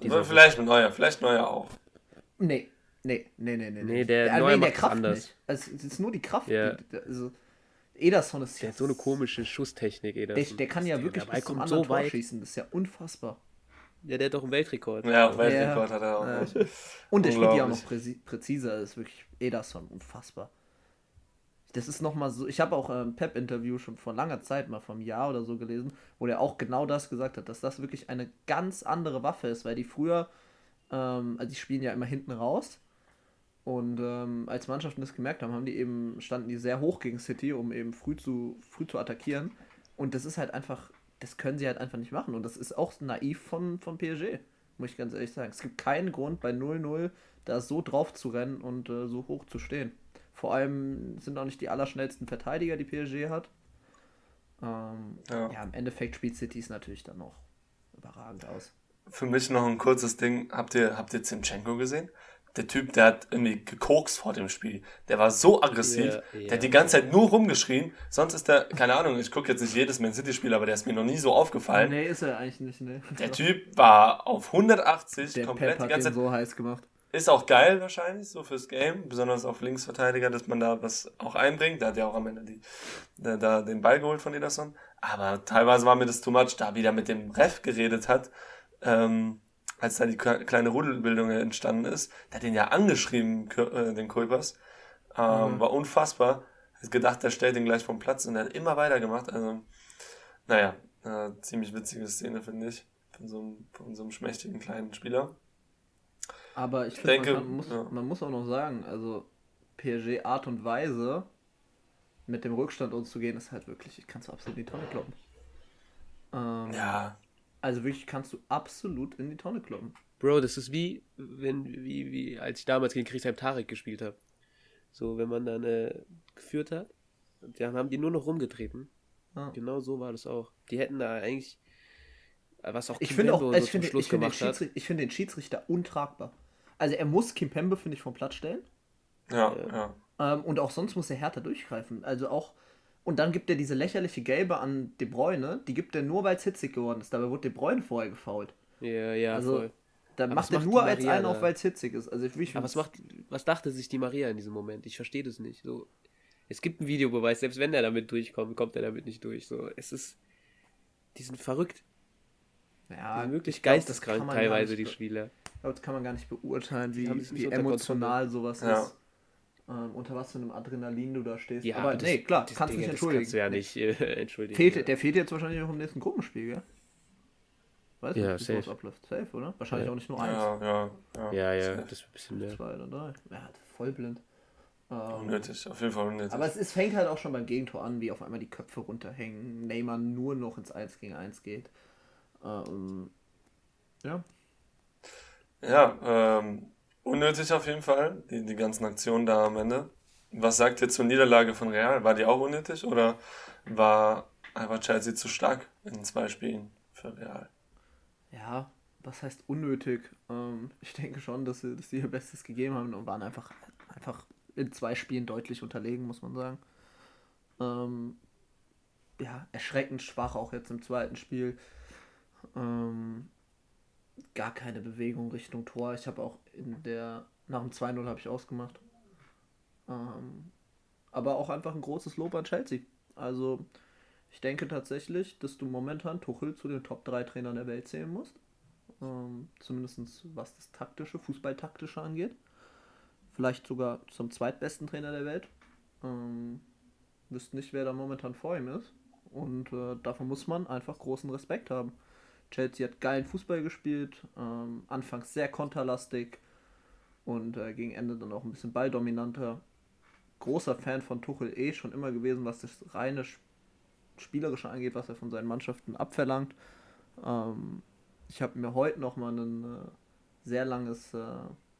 S2: ja. Vielleicht mit Neuer, vielleicht Neuer auch.
S1: Nee, nee, nee, nee, nee. Nee, der, der, Neuer nee, der Kraft anders. nicht. Also, es ist nur die Kraft. Ja. Also, Ederson ist
S3: der hat so eine komische Schusstechnik,
S1: Ederson. Der, der kann ja wirklich bis zum anderen so Tor schießen. Das ist ja unfassbar.
S3: Ja, der hat doch einen Weltrekord. Ja, auch Weltrekord
S1: ja. hat er auch. Ja. Und der spielt ja auch noch präziser. Das ist wirklich Ederson, unfassbar das ist nochmal so. Ich habe auch ein ähm, Pep-Interview schon vor langer Zeit, mal vom Jahr oder so gelesen, wo der auch genau das gesagt hat, dass das wirklich eine ganz andere Waffe ist, weil die früher, ähm, also die spielen ja immer hinten raus. Und ähm, als Mannschaften das gemerkt haben, haben die eben, standen die sehr hoch gegen City, um eben früh zu, früh zu attackieren. Und das ist halt einfach, das können sie halt einfach nicht machen. Und das ist auch naiv von, von PSG, muss ich ganz ehrlich sagen. Es gibt keinen Grund bei 0-0 da so drauf zu rennen und äh, so hoch zu stehen. Vor allem sind auch nicht die allerschnellsten Verteidiger, die PSG hat. Ähm, ja. ja. im Endeffekt spielt City es natürlich dann noch überragend aus.
S2: Für mich noch ein kurzes Ding. Habt ihr, habt ihr Zinchenko gesehen? Der Typ, der hat irgendwie gekokst vor dem Spiel. Der war so aggressiv. Yeah, yeah. Der hat die ganze Zeit nur rumgeschrien. Sonst ist der, keine Ahnung, ich gucke jetzt nicht jedes Man City-Spiel, aber der ist mir noch nie so aufgefallen. Nee, ist er eigentlich nicht, ne. Der Typ war auf 180 der komplett Pep hat die ganze Zeit. so heiß gemacht. Ist auch geil wahrscheinlich, so fürs Game, besonders auf Linksverteidiger, dass man da was auch einbringt. Da hat ja auch am Ende die, da, da den Ball geholt von Ederson. Aber teilweise war mir das too much, da wieder mit dem Ref geredet hat, ähm, als da die kleine Rudelbildung entstanden ist. Der hat den ja angeschrieben, äh, den Kulpers. Ähm, mhm. War unfassbar. Hat gedacht, der stellt ihn gleich vom Platz und er hat immer weitergemacht. Also, naja, äh, ziemlich witzige Szene, finde ich. Von so, einem, von so einem schmächtigen kleinen Spieler.
S1: Aber ich finde, man, muss, ja. man muss auch noch sagen, also PSG Art und Weise, mit dem Rückstand umzugehen, ist halt wirklich, ich kannst du absolut in die Tonne kloppen. Ähm, ja. Also wirklich kannst du absolut in die Tonne kloppen.
S3: Bro, das ist wie, wenn, wie, wie, als ich damals gegen Christian Tarek gespielt habe. So, wenn man dann äh, geführt hat, dann haben die nur noch rumgetreten. Ja. Genau so war das auch. Die hätten da eigentlich, äh, was auch
S1: ich finde auch, so ich finde, ich finde den, ich finde den Schiedsrichter untragbar. Also er muss Kim Pembe, finde ich, vom Platz stellen. Ja, ja. Ähm, und auch sonst muss er härter durchgreifen. Also auch, und dann gibt er diese lächerliche Gelbe an De Bruyne, die gibt er nur, weil es hitzig geworden ist. Dabei wurde De Bruyne vorher gefault. Ja, ja, also, voll. Dann macht er nur als einen auf, weil es hitzig ist. Also,
S3: ich Aber was, macht, was dachte sich die Maria in diesem Moment? Ich verstehe das nicht. So, es gibt einen Videobeweis, selbst wenn er damit durchkommt, kommt er damit nicht durch. So, es ist. Die sind verrückt. Ja, die sind wirklich geisteskrank teilweise,
S1: die Spieler. Ich glaube, das kann man gar nicht beurteilen, wie, wie emotional sowas ja. ist. Ähm, unter was für einem Adrenalin du da stehst. Ja, aber das, nee, klar, kannst du nicht entschuldigen. kannst du ja nicht äh, entschuldigen. Fehlt, ja. Der fehlt jetzt wahrscheinlich noch im nächsten Gruppenspiel, gell? Weiß ja, nicht, wie safe. abläuft. Safe, oder? Wahrscheinlich ja. auch nicht nur eins. Ja, ja, ja. Ja, ja, das ist ein bisschen mehr. Zwei oder drei. Ja, voll blind. Ähm, unnötig, auf jeden Fall unnötig. Aber es, es fängt halt auch schon beim Gegentor an, wie auf einmal die Köpfe runterhängen, Neymar nur noch ins 1 gegen 1 geht. Ähm, ja.
S2: Ja, ähm, unnötig auf jeden Fall, die, die ganzen Aktionen da am Ende. Was sagt ihr zur Niederlage von Real? War die auch unnötig oder war einfach Chelsea zu stark in zwei Spielen für Real?
S1: Ja, was heißt unnötig? Ähm, ich denke schon, dass sie, dass sie ihr Bestes gegeben haben und waren einfach, einfach in zwei Spielen deutlich unterlegen, muss man sagen. Ähm, ja, erschreckend schwach auch jetzt im zweiten Spiel. Ähm, gar keine Bewegung Richtung Tor. Ich habe auch in der, nach dem 2-0 habe ich ausgemacht. Ähm, aber auch einfach ein großes Lob an Chelsea. Also, ich denke tatsächlich, dass du momentan Tuchel zu den Top 3 Trainern der Welt zählen musst. Ähm, Zumindest was das taktische, Fußballtaktische angeht. Vielleicht sogar zum zweitbesten Trainer der Welt. Ähm, wüsste nicht, wer da momentan vor ihm ist. Und äh, davon muss man einfach großen Respekt haben. Chelsea hat geilen Fußball gespielt, ähm, anfangs sehr konterlastig und äh, gegen Ende dann auch ein bisschen balldominanter. Großer Fan von Tuchel eh schon immer gewesen, was das reine Spielerische angeht, was er von seinen Mannschaften abverlangt. Ähm, ich habe mir heute noch mal ein äh, sehr langes, äh,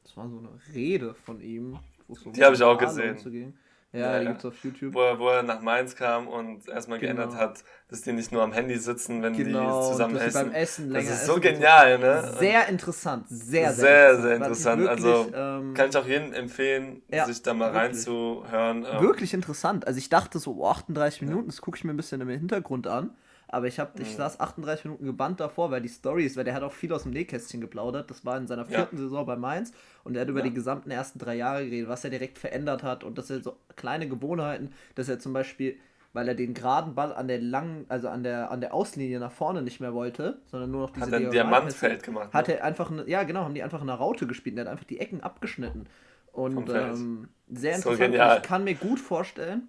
S1: das war so eine Rede von ihm. So
S2: die habe ich auch gesehen. Ja, die gibt es auf YouTube. Wo er, wo er nach Mainz kam und erstmal genau. geändert hat, dass die nicht nur am Handy sitzen, wenn genau, die zusammen essen. Beim Essen das ist so
S1: genial, ne? Sehr interessant, sehr, sehr,
S2: sehr, sehr interessant. Wirklich, also ähm, kann ich auch jedem empfehlen, ja, sich da mal wirklich. reinzuhören.
S1: Ähm. Wirklich interessant. Also ich dachte so, oh, 38 Minuten, das gucke ich mir ein bisschen im Hintergrund an. Aber ich, hab, ich mhm. saß 38 Minuten gebannt davor, weil die Stories, weil der hat auch viel aus dem Nähkästchen geplaudert. Das war in seiner vierten ja. Saison bei Mainz und er hat über ja. die gesamten ersten drei Jahre geredet, was er direkt verändert hat und dass er so kleine Gewohnheiten, dass er zum Beispiel, weil er den geraden Ball an der langen, also an der, an der Außenlinie nach vorne nicht mehr wollte, sondern nur noch diese Hat er ein Diamantfeld gemacht. Hat ne? er einfach, eine, ja genau, haben die einfach eine Raute gespielt und er hat einfach die Ecken abgeschnitten. Und ähm, sehr interessant. So ich kann mir gut vorstellen,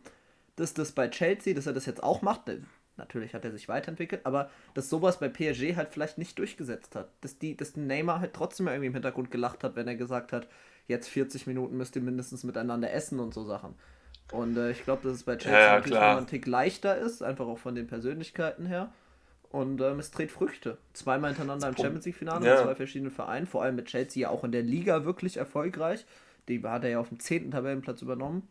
S1: dass das bei Chelsea, dass er das jetzt auch macht. Natürlich hat er sich weiterentwickelt, aber dass sowas bei PSG halt vielleicht nicht durchgesetzt hat. Dass, die, dass Neymar halt trotzdem irgendwie im Hintergrund gelacht hat, wenn er gesagt hat, jetzt 40 Minuten müsst ihr mindestens miteinander essen und so Sachen. Und äh, ich glaube, dass es bei Chelsea ja, natürlich ein Tick leichter ist, einfach auch von den Persönlichkeiten her. Und ähm, es trägt Früchte. Zweimal hintereinander im Champions League-Finale ja. mit zwei verschiedenen Vereinen, vor allem mit Chelsea ja auch in der Liga wirklich erfolgreich. Die hat er ja auf dem 10. Tabellenplatz übernommen.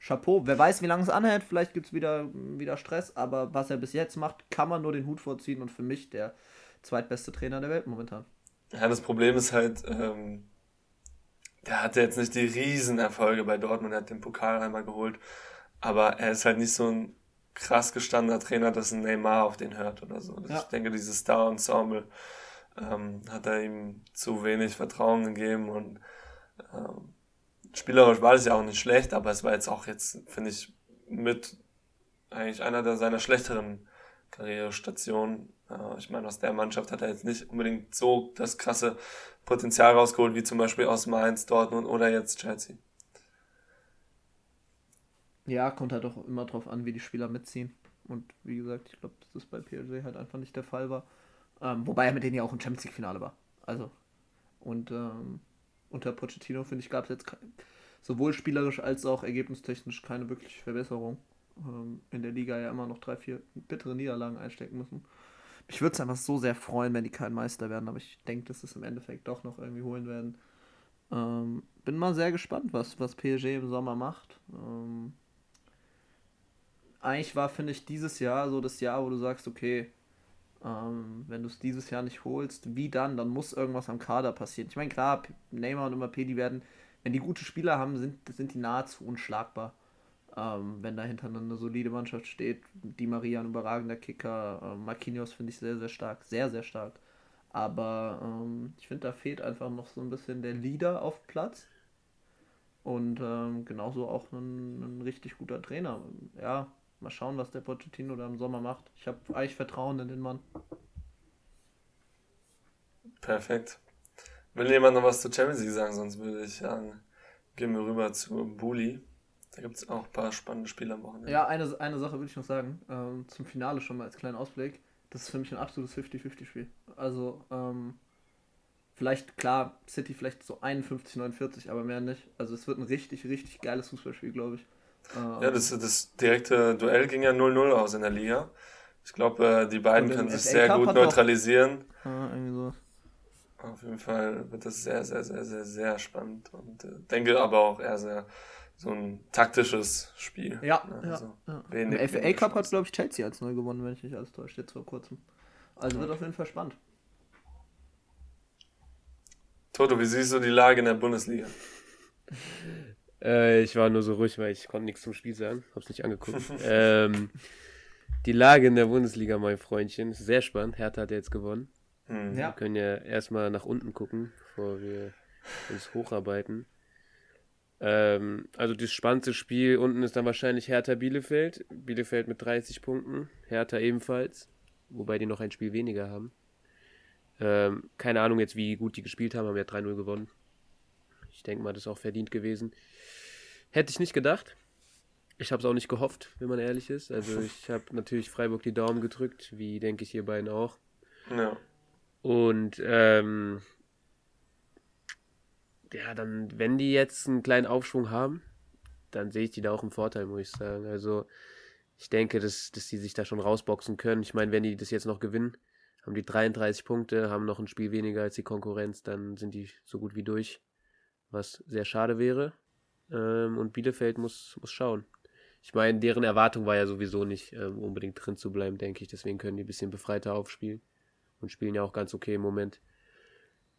S1: Chapeau. Wer weiß, wie lange es anhält, vielleicht gibt es wieder, wieder Stress, aber was er bis jetzt macht, kann man nur den Hut vorziehen und für mich der zweitbeste Trainer der Welt momentan.
S2: Ja, das Problem ist halt, ähm, der hatte jetzt nicht die Riesenerfolge bei Dortmund, er hat den Pokal einmal geholt, aber er ist halt nicht so ein krass gestandener Trainer, dass ein Neymar auf den hört oder so. Ja. Ich denke, dieses Star-Ensemble ähm, hat er ihm zu wenig Vertrauen gegeben und ähm, spielerisch war das ja auch nicht schlecht, aber es war jetzt auch jetzt, finde ich, mit eigentlich einer der seiner schlechteren Karrierestationen. Äh, ich meine, aus der Mannschaft hat er jetzt nicht unbedingt so das krasse Potenzial rausgeholt, wie zum Beispiel aus Mainz, Dortmund oder jetzt Chelsea.
S1: Ja, kommt halt auch immer drauf an, wie die Spieler mitziehen. Und wie gesagt, ich glaube, dass das bei PSG halt einfach nicht der Fall war. Ähm, wobei er mit denen ja auch im Champions League-Finale war. Also. Und ähm, unter Pochettino, finde ich, gab es jetzt sowohl spielerisch als auch ergebnistechnisch keine wirkliche Verbesserung. Ähm, in der Liga ja immer noch drei, vier bittere Niederlagen einstecken müssen. Ich würde es einfach so sehr freuen, wenn die kein Meister werden, aber ich denke, dass es im Endeffekt doch noch irgendwie holen werden. Ähm, bin mal sehr gespannt, was, was PSG im Sommer macht. Ähm, eigentlich war, finde ich, dieses Jahr so das Jahr, wo du sagst, okay, ähm, wenn du es dieses Jahr nicht holst, wie dann? Dann muss irgendwas am Kader passieren. Ich meine, klar, Neymar und Mbappé, die werden, wenn die gute Spieler haben, sind, sind die nahezu unschlagbar. Ähm, wenn dahinter eine solide Mannschaft steht, die Maria ein überragender Kicker, äh, Marquinhos finde ich sehr, sehr stark, sehr, sehr stark. Aber ähm, ich finde, da fehlt einfach noch so ein bisschen der Leader auf Platz. Und ähm, genauso auch ein, ein richtig guter Trainer. Ja, mal schauen, was der Pochettino da im Sommer macht. Ich habe eigentlich Vertrauen in den Mann.
S2: Perfekt. Will jemand noch was zur Champions League sagen? Sonst würde ich sagen, gehen wir rüber zu Bully. Da gibt es auch ein paar spannende Spiele am Wochenende.
S1: Ja, eine, eine Sache würde ich noch sagen. Ähm, zum Finale schon mal als kleinen Ausblick. Das ist für mich ein absolutes 50-50-Spiel. Also, ähm, vielleicht, klar, City vielleicht so 51, 49, aber mehr nicht. Also, es wird ein richtig, richtig geiles Fußballspiel, glaube ich.
S2: Äh, ja, das, das direkte Duell ging ja 0-0 aus in der Liga. Ich glaube, äh, die beiden können sich sehr gut neutralisieren. Ah, irgendwie so. Auf jeden Fall wird das sehr, sehr, sehr, sehr, sehr spannend und äh, denke aber auch eher sehr so ein taktisches Spiel. Ja, ne? also
S1: ja, ja. Wenig, Im FA Cup hat, glaube ich, Chelsea als neu gewonnen, wenn ich nicht alles täusche, jetzt vor kurzem. Also ja. wird auf jeden Fall spannend.
S2: Toto, wie siehst du die Lage in der Bundesliga?
S3: äh, ich war nur so ruhig, weil ich konnte nichts zum Spiel sagen, hab's nicht angeguckt. ähm, die Lage in der Bundesliga, mein Freundchen, ist sehr spannend. Hertha hat jetzt gewonnen. Mhm. Wir können ja erstmal nach unten gucken, bevor wir uns hocharbeiten. Ähm, also das spannendste Spiel unten ist dann wahrscheinlich Hertha Bielefeld. Bielefeld mit 30 Punkten, Hertha ebenfalls, wobei die noch ein Spiel weniger haben. Ähm, keine Ahnung jetzt, wie gut die gespielt haben, haben ja 3-0 gewonnen. Ich denke mal, das ist auch verdient gewesen. Hätte ich nicht gedacht. Ich habe es auch nicht gehofft, wenn man ehrlich ist. Also ich habe natürlich Freiburg die Daumen gedrückt, wie denke ich ihr beiden auch. Ja. Und ähm, ja, dann, wenn die jetzt einen kleinen Aufschwung haben, dann sehe ich die da auch im Vorteil, muss ich sagen. Also, ich denke, dass, dass die sich da schon rausboxen können. Ich meine, wenn die das jetzt noch gewinnen, haben die 33 Punkte, haben noch ein Spiel weniger als die Konkurrenz, dann sind die so gut wie durch, was sehr schade wäre. Ähm, und Bielefeld muss, muss schauen. Ich meine, deren Erwartung war ja sowieso nicht ähm, unbedingt drin zu bleiben, denke ich. Deswegen können die ein bisschen befreiter aufspielen und spielen ja auch ganz okay im Moment.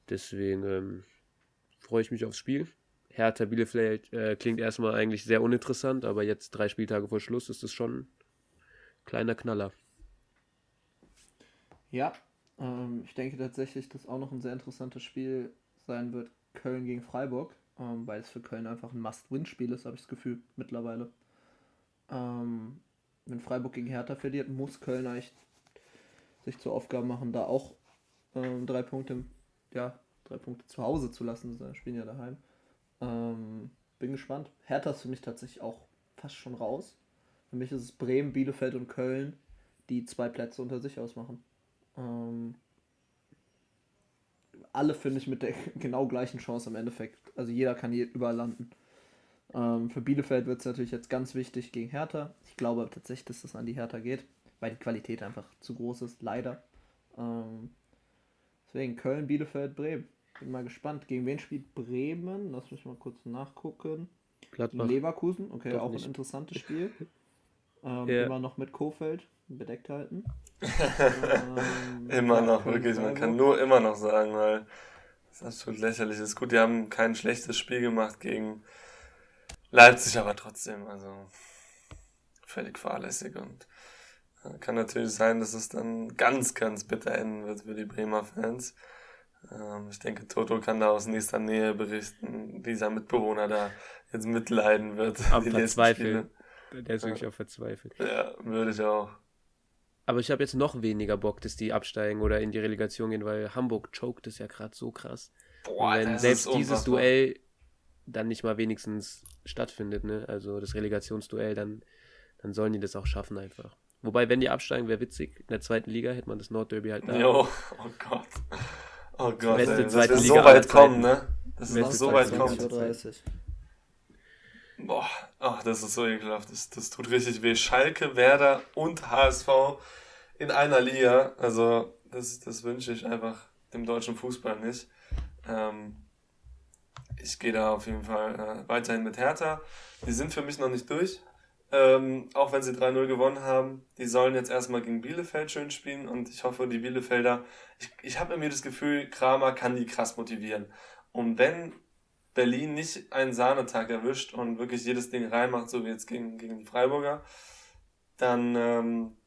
S3: Deswegen, ähm, freue ich mich aufs Spiel. Hertha Bielefeld äh, klingt erstmal eigentlich sehr uninteressant, aber jetzt drei Spieltage vor Schluss ist es schon ein kleiner Knaller.
S1: Ja, ähm, ich denke tatsächlich, dass auch noch ein sehr interessantes Spiel sein wird. Köln gegen Freiburg, ähm, weil es für Köln einfach ein Must-Win-Spiel ist, habe ich das Gefühl, mittlerweile. Ähm, wenn Freiburg gegen Hertha verliert, muss Köln eigentlich sich zur Aufgabe machen, da auch ähm, drei Punkte ja, drei Punkte zu Hause zu lassen. Sie spielen ja daheim. Ähm, bin gespannt. Hertha ist für mich tatsächlich auch fast schon raus. Für mich ist es Bremen, Bielefeld und Köln, die zwei Plätze unter sich ausmachen. Ähm, alle finde ich mit der genau gleichen Chance im Endeffekt. Also jeder kann hier überall landen. Ähm, für Bielefeld wird es natürlich jetzt ganz wichtig gegen Hertha. Ich glaube tatsächlich, dass das an die Hertha geht, weil die Qualität einfach zu groß ist, leider. Ähm, deswegen Köln, Bielefeld, Bremen. Bin mal gespannt. Gegen wen spielt Bremen? Lass mich mal kurz nachgucken. Gladbach. Leverkusen, okay, Doch auch nicht. ein interessantes Spiel. Ähm, ja. Immer noch mit Kofeld bedeckt halten.
S2: ähm, immer noch, wirklich. Man kann nur immer noch sagen, weil das absolut lächerlich ist. Gut, die haben kein schlechtes Spiel gemacht gegen Leipzig, aber trotzdem, also völlig fahrlässig und äh, kann natürlich sein, dass es dann ganz, ganz bitter enden wird für die Bremer Fans. Ähm, ich denke, Toto kann da aus nächster Nähe berichten, wie sein Mitbewohner da jetzt mitleiden wird. Am Verzweifeln.
S3: Der ist wirklich ja. auch verzweifelt.
S2: Ja, würde ich auch.
S3: Aber ich habe jetzt noch weniger Bock, dass die absteigen oder in die Relegation gehen, weil Hamburg choked ist ja gerade so krass. Boah, wenn selbst dieses Duell dann nicht mal wenigstens stattfindet, ne? Also das Relegationsduell, dann, dann sollen die das auch schaffen einfach. Wobei, wenn die absteigen, wäre witzig. In der zweiten Liga hätte man das Nordderby halt da. Jo, oh Gott. Oh Gott, Beste ey, dass wir so weit kommen, ne? Dass es noch so weit kommt.
S2: Boah, ach, das ist so ekelhaft. Das, das tut richtig weh. Schalke, Werder und HSV in einer Liga. Also, das, das wünsche ich einfach dem deutschen Fußball nicht. Ähm, ich gehe da auf jeden Fall äh, weiterhin mit Hertha. Die sind für mich noch nicht durch. Ähm, auch wenn sie 3-0 gewonnen haben. Die sollen jetzt erstmal gegen Bielefeld schön spielen und ich hoffe, die Bielefelder, ich, ich habe irgendwie das Gefühl, Kramer kann die krass motivieren. Und wenn Berlin nicht einen Sahnetag erwischt und wirklich jedes Ding reinmacht, so wie jetzt gegen, gegen die Freiburger, dann ähm,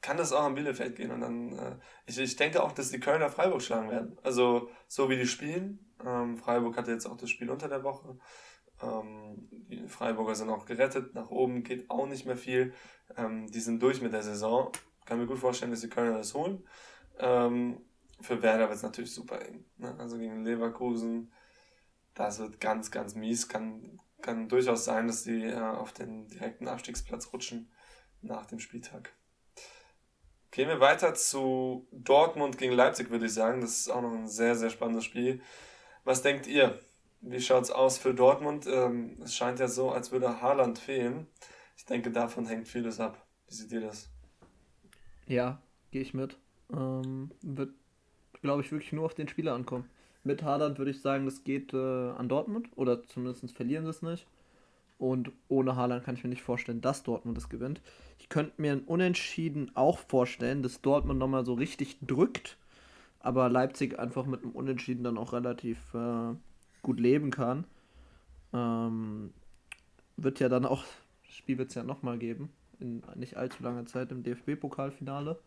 S2: kann das auch an Bielefeld gehen. Und dann, äh, ich, ich denke auch, dass die Kölner Freiburg schlagen werden. Also so wie die spielen. Ähm, Freiburg hatte jetzt auch das Spiel unter der Woche. Ähm, die Freiburger sind auch gerettet. Nach oben geht auch nicht mehr viel. Ähm, die sind durch mit der Saison. Kann mir gut vorstellen, dass die Kölner das holen. Ähm, für Werder wird es natürlich super eng. Ne? Also gegen Leverkusen, das wird ganz, ganz mies. Kann, kann durchaus sein, dass die äh, auf den direkten Abstiegsplatz rutschen nach dem Spieltag. Gehen wir weiter zu Dortmund gegen Leipzig, würde ich sagen. Das ist auch noch ein sehr, sehr spannendes Spiel. Was denkt ihr? Wie schaut es aus für Dortmund? Ähm, es scheint ja so, als würde Haaland fehlen. Ich denke, davon hängt vieles ab. Wie seht ihr das?
S1: Ja, gehe ich mit. Ähm, wird, glaube ich, wirklich nur auf den Spieler ankommen. Mit Haaland würde ich sagen, das geht äh, an Dortmund oder zumindest verlieren sie es nicht. Und ohne Haaland kann ich mir nicht vorstellen, dass Dortmund das gewinnt. Ich könnte mir ein Unentschieden auch vorstellen, dass Dortmund nochmal so richtig drückt, aber Leipzig einfach mit einem Unentschieden dann auch relativ äh, gut leben kann. Ähm, wird ja dann auch, das Spiel wird es ja nochmal geben, in nicht allzu langer Zeit im DFB-Pokalfinale.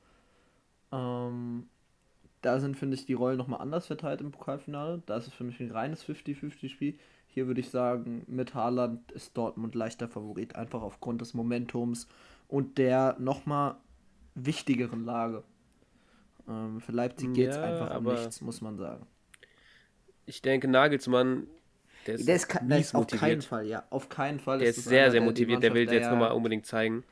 S1: Ähm, da sind, finde ich, die Rollen nochmal anders verteilt im Pokalfinale. Da ist es für mich ein reines 50-50-Spiel. Hier würde ich sagen, mit Haaland ist Dortmund leichter Favorit, einfach aufgrund des Momentums und der nochmal wichtigeren Lage. Ähm, für Leipzig geht es ja, einfach um nichts, muss man sagen.
S3: Ich denke, Nagelsmann, der ist, der ist, der ist
S1: auf keinen Fall, ja, auf keinen Fall.
S3: Der ist, ist sehr, einer, sehr motiviert, der will jetzt nochmal unbedingt zeigen.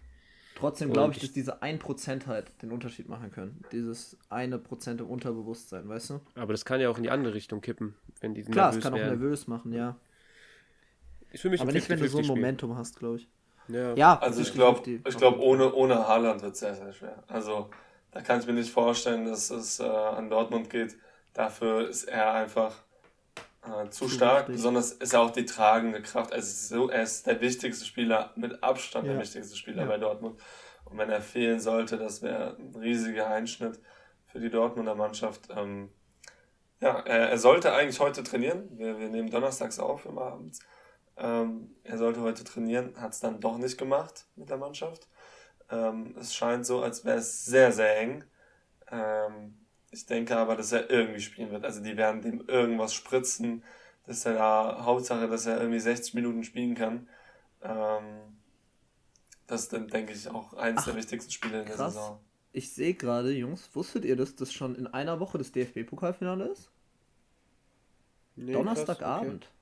S1: Trotzdem glaube ich, dass diese 1% halt den Unterschied machen können. Dieses eine Prozent im Unterbewusstsein, weißt du?
S3: Aber das kann ja auch in die andere Richtung kippen, wenn die
S1: Klar, es kann werden. auch nervös machen, ja. Ist für mich Aber nicht, wenn du so ein Momentum hast, glaube ich.
S2: Ja, ja also ich glaube, ich glaube, ohne, ohne Haaland wird es sehr, sehr schwer. Also da kann ich mir nicht vorstellen, dass es äh, an Dortmund geht. Dafür ist er einfach äh, zu, zu stark. Wichtig. Besonders ist er auch die tragende Kraft. Also so, er ist der wichtigste Spieler, mit Abstand ja. der wichtigste Spieler ja. bei Dortmund. Und wenn er fehlen sollte, das wäre ein riesiger Einschnitt für die Dortmunder Mannschaft. Ähm, ja, er, er, sollte eigentlich heute trainieren. Wir, wir nehmen donnerstags auf immer abends. Ähm, er sollte heute trainieren, hat es dann doch nicht gemacht mit der Mannschaft. Ähm, es scheint so, als wäre es sehr, sehr eng. Ähm, ich denke aber, dass er irgendwie spielen wird. Also die werden dem irgendwas spritzen, dass er da, Hauptsache, dass er irgendwie 60 Minuten spielen kann. Ähm, das ist dann, denke ich, auch eines Ach, der wichtigsten Spiele in der krass. Saison.
S1: Ich sehe gerade, Jungs, wusstet ihr, dass das schon in einer Woche das DFB-Pokalfinale ist? Nee, Donnerstagabend. Okay.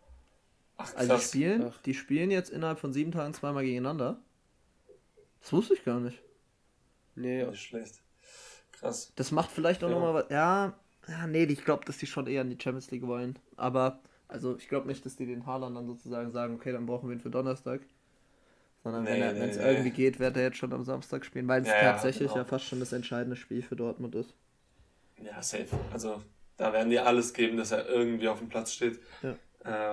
S1: Ach, also die spielen, Ach. die spielen jetzt innerhalb von sieben Tagen zweimal gegeneinander. Das wusste ich gar nicht.
S2: Nee, nicht schlecht. Krass.
S1: Das macht vielleicht auch ja. nochmal was. Ja, ja, nee, ich glaube, dass die schon eher in die Champions League wollen. Aber, also ich glaube nicht, dass die den Haaland dann sozusagen sagen, okay, dann brauchen wir ihn für Donnerstag. Sondern nee, wenn es nee, nee. irgendwie geht, wird er jetzt schon am Samstag spielen, weil es ja, tatsächlich genau. ja fast schon das entscheidende Spiel für Dortmund ist.
S2: Ja, safe. Also da werden die alles geben, dass er irgendwie auf dem Platz steht. Ja.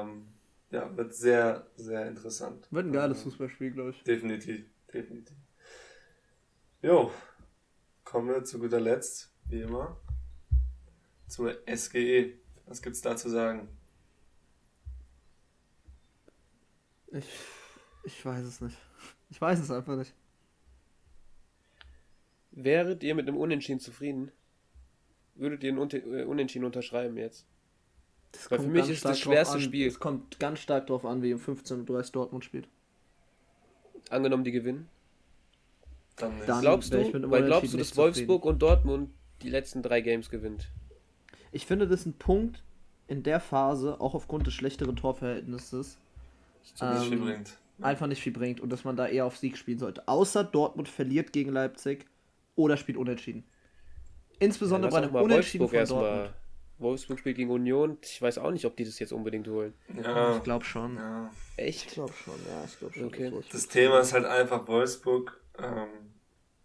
S2: Ähm, ja, wird sehr, sehr interessant.
S1: Wird ein geiles Fußballspiel, glaube ich.
S2: Definitiv, definitiv. Jo, kommen wir zu guter Letzt, wie immer, zur SGE. Was gibt es da zu sagen?
S1: Ich, ich weiß es nicht. Ich weiß es einfach nicht.
S3: Wäret ihr mit einem Unentschieden zufrieden? Würdet ihr ein äh, Unentschieden unterschreiben jetzt?
S1: Das Weil für mich ist das schwerste Spiel. Es kommt ganz stark darauf an, wie um 15.30 Uhr Dortmund spielt.
S3: Angenommen, die gewinnen. Dann, Dann glaubst du, weil glaubst du, dass Wolfsburg und Dortmund die letzten drei Games gewinnt?
S1: Ich finde, das ist ein Punkt in der Phase, auch aufgrund des schlechteren Torverhältnisses, ähm, nicht viel bringt. einfach nicht viel bringt und dass man da eher auf Sieg spielen sollte. Außer Dortmund verliert gegen Leipzig oder spielt unentschieden. Insbesondere ja, bei einem Unentschieden
S3: Wolfsburg von Dortmund. Wolfsburg spielt gegen Union. Ich weiß auch nicht, ob die das jetzt unbedingt holen.
S1: Ja, ich glaube schon.
S2: Ja.
S1: Echt? Ich glaube schon, ja, ich glaube schon.
S2: Okay. Das Thema ist halt einfach, Wolfsburg ähm,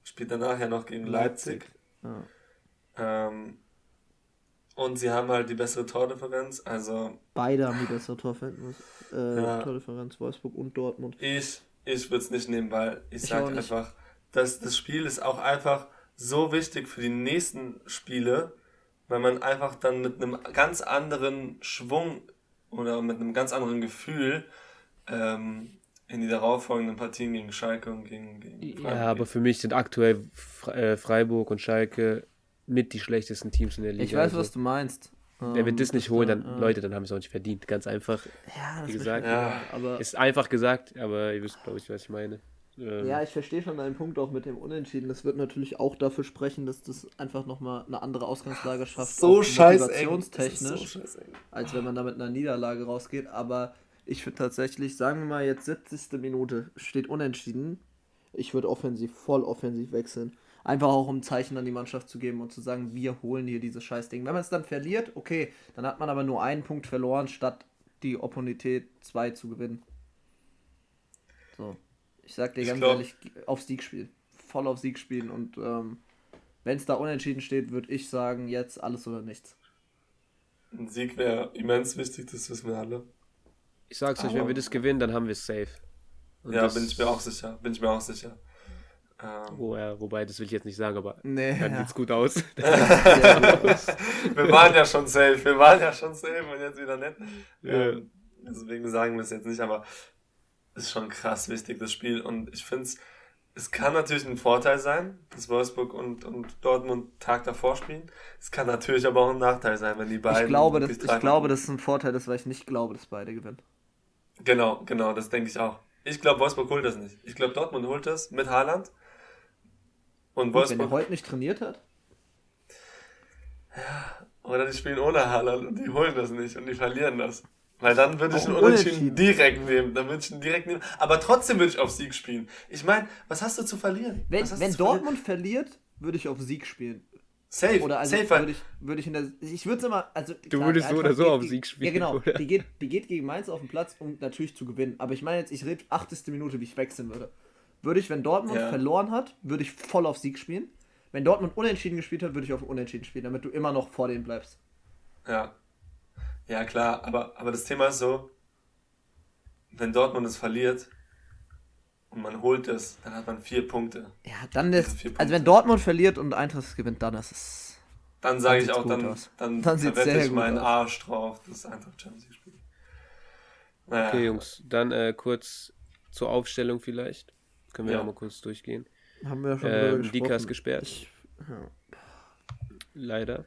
S2: spielt danach ja noch gegen Leipzig. Leipzig. Ja. Ähm, Und sie haben halt die bessere Tordifferenz. Also
S1: Beide haben die bessere Tordifferenz, äh, ja. Tordifferenz Wolfsburg und Dortmund.
S2: Ich, ich würde es nicht nehmen, weil ich, ich sage einfach, dass das Spiel ist auch einfach so wichtig für die nächsten Spiele, weil man einfach dann mit einem ganz anderen Schwung oder mit einem ganz anderen Gefühl ähm, in die darauffolgenden Partien gegen Schalke und gegen, gegen
S3: Freiburg. Ja, aber für mich sind aktuell äh, Freiburg und Schalke mit die schlechtesten Teams in der Liga.
S1: Ich weiß, also, was du meinst.
S3: Wer wird das nicht holen, dann, ja. Leute, dann haben sie es auch nicht verdient. Ganz einfach. Ja, das wie gesagt. Ja, aber ist einfach gesagt, aber ihr wisst, glaube ich, was ich meine.
S1: Ähm, ja, ich verstehe schon deinen Punkt auch mit dem Unentschieden. Das wird natürlich auch dafür sprechen, dass das einfach nochmal eine andere Ausgangslage schafft. So scheiße. So als wenn man da mit einer Niederlage rausgeht. Aber ich würde tatsächlich, sagen wir mal, jetzt 70. Minute steht unentschieden. Ich würde offensiv, voll offensiv wechseln. Einfach auch um ein Zeichen an die Mannschaft zu geben und zu sagen, wir holen hier dieses Scheißding. Wenn man es dann verliert, okay, dann hat man aber nur einen Punkt verloren, statt die Opponität 2 zu gewinnen. So. Ich sag dir ich ganz glaub... ehrlich, auf Sieg spielen. Voll auf Sieg spielen. Und ähm, wenn es da unentschieden steht, würde ich sagen, jetzt alles oder nichts.
S2: Ein Sieg wäre immens wichtig, das wissen wir alle.
S3: Ich sag's euch, wenn wir das gewinnen, dann haben wir es safe.
S2: Und ja, bin ich mir auch sicher. Bin ich mir auch sicher.
S3: Ähm, oh, ja, wobei, das will ich jetzt nicht sagen, aber nee, dann ja. sieht's gut aus. wir
S2: waren ja schon safe, wir waren ja schon safe und jetzt wieder nett. Ja. Ähm, deswegen sagen wir es jetzt nicht, aber ist schon krass wichtig, das Spiel. Und ich finde es, es kann natürlich ein Vorteil sein, dass Wolfsburg und, und Dortmund Tag davor spielen. Es kann natürlich aber auch ein Nachteil sein, wenn die beiden.
S1: Ich glaube, dass, ich glaube, dass es ein Vorteil ist, weil ich nicht glaube, dass beide gewinnen.
S2: Genau, genau, das denke ich auch. Ich glaube, Wolfsburg holt das nicht. Ich glaube, Dortmund holt das mit Haaland.
S1: Und Wolfsburg. Wenn er heute nicht trainiert hat?
S2: Ja, oder die spielen ohne Haaland und die holen das nicht und die verlieren das. Weil dann würde ich einen Unentschieden direkt nehmen. Dann würde ich ihn direkt nehmen. Aber trotzdem würde ich auf Sieg spielen. Ich meine, was hast du zu verlieren?
S1: Wenn, wenn Dortmund verlieren? verliert, würde ich auf Sieg spielen. Safe. Oder also safe. würde ich, würde ich in der. Ich würde es immer. Also, du klar, würdest so oder so geht, auf Sieg spielen. Ja, genau. Die geht, die geht gegen Mainz auf den Platz, um natürlich zu gewinnen. Aber ich meine jetzt, ich rede 80. Minute, wie ich wechseln würde. Würde ich, wenn Dortmund ja. verloren hat, würde ich voll auf Sieg spielen. Wenn Dortmund unentschieden gespielt hat, würde ich auf Unentschieden spielen, damit du immer noch vor denen bleibst.
S2: Ja, ja, klar, aber, aber das Thema ist so, wenn Dortmund es verliert und man holt es, dann hat man vier Punkte.
S1: Ja, dann ist, also wenn Dortmund verliert und Eintracht gewinnt, dann ist es.
S2: Dann sage ich auch, dann, aus. dann, dann, dann wette ich meinen aus. Arsch drauf, dass Eintracht Champions League spielt.
S3: Naja. Okay, Jungs, dann äh, kurz zur Aufstellung vielleicht. Können wir ja. auch mal kurz durchgehen. Haben wir schon ähm, Dika ist gesperrt. Ich, ja. Leider.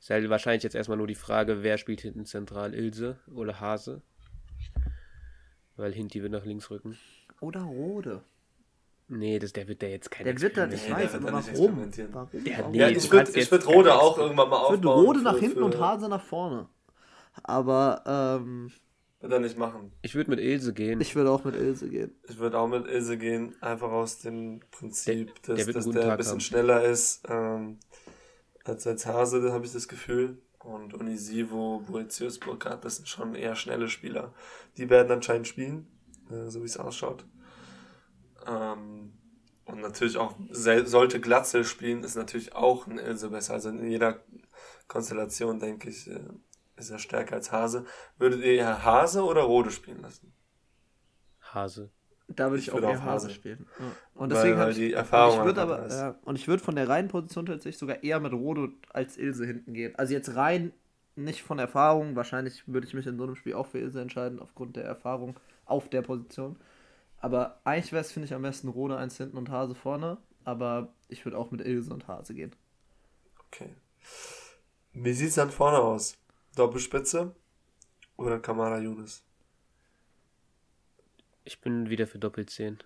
S3: Ist halt wahrscheinlich jetzt erstmal nur die Frage, wer spielt hinten zentral, Ilse oder Hase? Weil Hinti wird nach links rücken.
S1: Oder Rode.
S3: Nee, das, der wird der jetzt kein Der wird dann, ich weiß, aber
S2: warum? Warum? Der, nee, ja, ich würde würd Rode auch irgendwann mal aufbauen. Ich
S1: würde Rode nach hinten und Hase nach vorne. Aber, ähm...
S2: Wird er nicht machen.
S3: Ich würde mit Ilse gehen.
S1: Ich würde auch mit Ilse gehen.
S2: Ich würde auch mit Ilse gehen, einfach aus dem Prinzip, der, dass der, dass der ein bisschen haben. schneller ist. Ähm, als, als Hase, habe ich das Gefühl. Und Onisivo, Boetius, Burkhardt, das sind schon eher schnelle Spieler. Die werden anscheinend spielen, äh, so wie es ausschaut. Ähm, und natürlich auch, sollte Glatzel spielen, ist natürlich auch ein Ilse besser. Also in jeder Konstellation, denke ich, äh, ist er stärker als Hase. Würdet ihr eher Hase oder Rode spielen lassen?
S3: Hase.
S1: Da würde ich, ich, auch eher Hase spielen. Ja. Und deswegen weil, weil die Erfahrung ich würde aber ja, und ich würde von der reinen Position tatsächlich sogar eher mit Rodo als Ilse hinten gehen. Also jetzt rein nicht von Erfahrung, wahrscheinlich würde ich mich in so einem Spiel auch für Ilse entscheiden aufgrund der Erfahrung auf der Position. Aber eigentlich wäre es finde ich am besten Rode eins hinten und Hase vorne, aber ich würde auch mit Ilse und Hase gehen.
S2: Okay. Wie sieht es dann vorne aus? Doppelspitze oder Kamara Yunus?
S3: Ich bin wieder für Doppelzehn.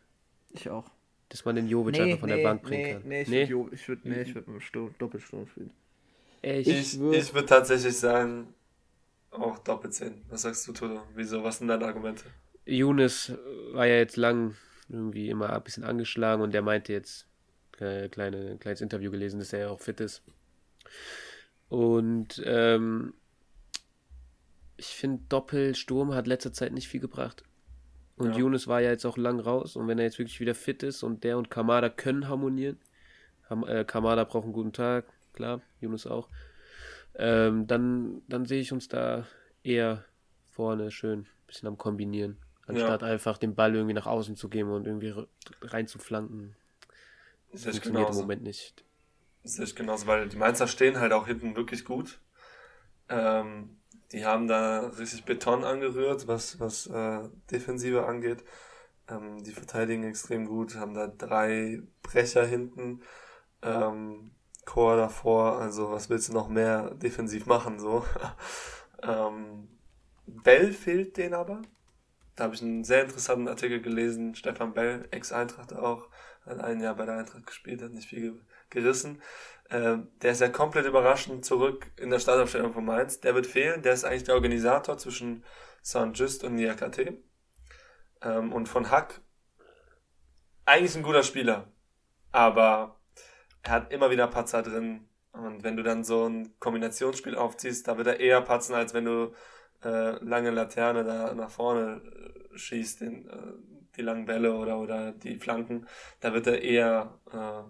S1: Ich auch.
S3: Dass man den Jovic nee, einfach von nee, der Bank bringen nee, kann.
S1: Nee, ich nee? würde würd, nee, ich würd mit Sturm, Doppelsturm spielen.
S2: Ich, ich würde würd tatsächlich sagen, auch Doppelzehn. Was sagst du, Toto? Wieso? Was sind deine Argumente?
S3: Younes war ja jetzt lang irgendwie immer ein bisschen angeschlagen und der meinte jetzt, äh, kleine, kleines Interview gelesen, dass er ja auch fit ist. Und ähm, ich finde, Doppelsturm hat letzter Zeit nicht viel gebracht. Und ja. Younes war ja jetzt auch lang raus. Und wenn er jetzt wirklich wieder fit ist und der und Kamada können harmonieren. Ham, äh, Kamada braucht einen guten Tag, klar, Younes auch. Ähm, dann, dann sehe ich uns da eher vorne schön ein bisschen am Kombinieren. Anstatt ja. einfach den Ball irgendwie nach außen zu geben und irgendwie reinzuflanken. Das funktioniert
S2: genauso. im Moment nicht. Sehe ich genauso, weil die Mainzer stehen halt auch hinten wirklich gut. Ähm, die haben da richtig Beton angerührt, was, was äh, Defensive angeht. Ähm, die verteidigen extrem gut, haben da drei Brecher hinten, ähm, Chor davor, also was willst du noch mehr defensiv machen, so. ähm, Bell fehlt denen aber. Da habe ich einen sehr interessanten Artikel gelesen. Stefan Bell, Ex-Eintracht auch, hat ein Jahr bei der Eintracht gespielt, hat nicht viel gerissen. Äh, der ist ja komplett überraschend zurück in der Startaufstellung von Mainz. Der wird fehlen. Der ist eigentlich der Organisator zwischen Saint-Just und Niakate. Ähm, und von Hack eigentlich ein guter Spieler. Aber er hat immer wieder Patzer drin. Und wenn du dann so ein Kombinationsspiel aufziehst, da wird er eher patzen, als wenn du äh, lange Laterne da nach vorne äh, schießt, den, äh, die langen Bälle oder, oder die Flanken. Da wird er eher äh,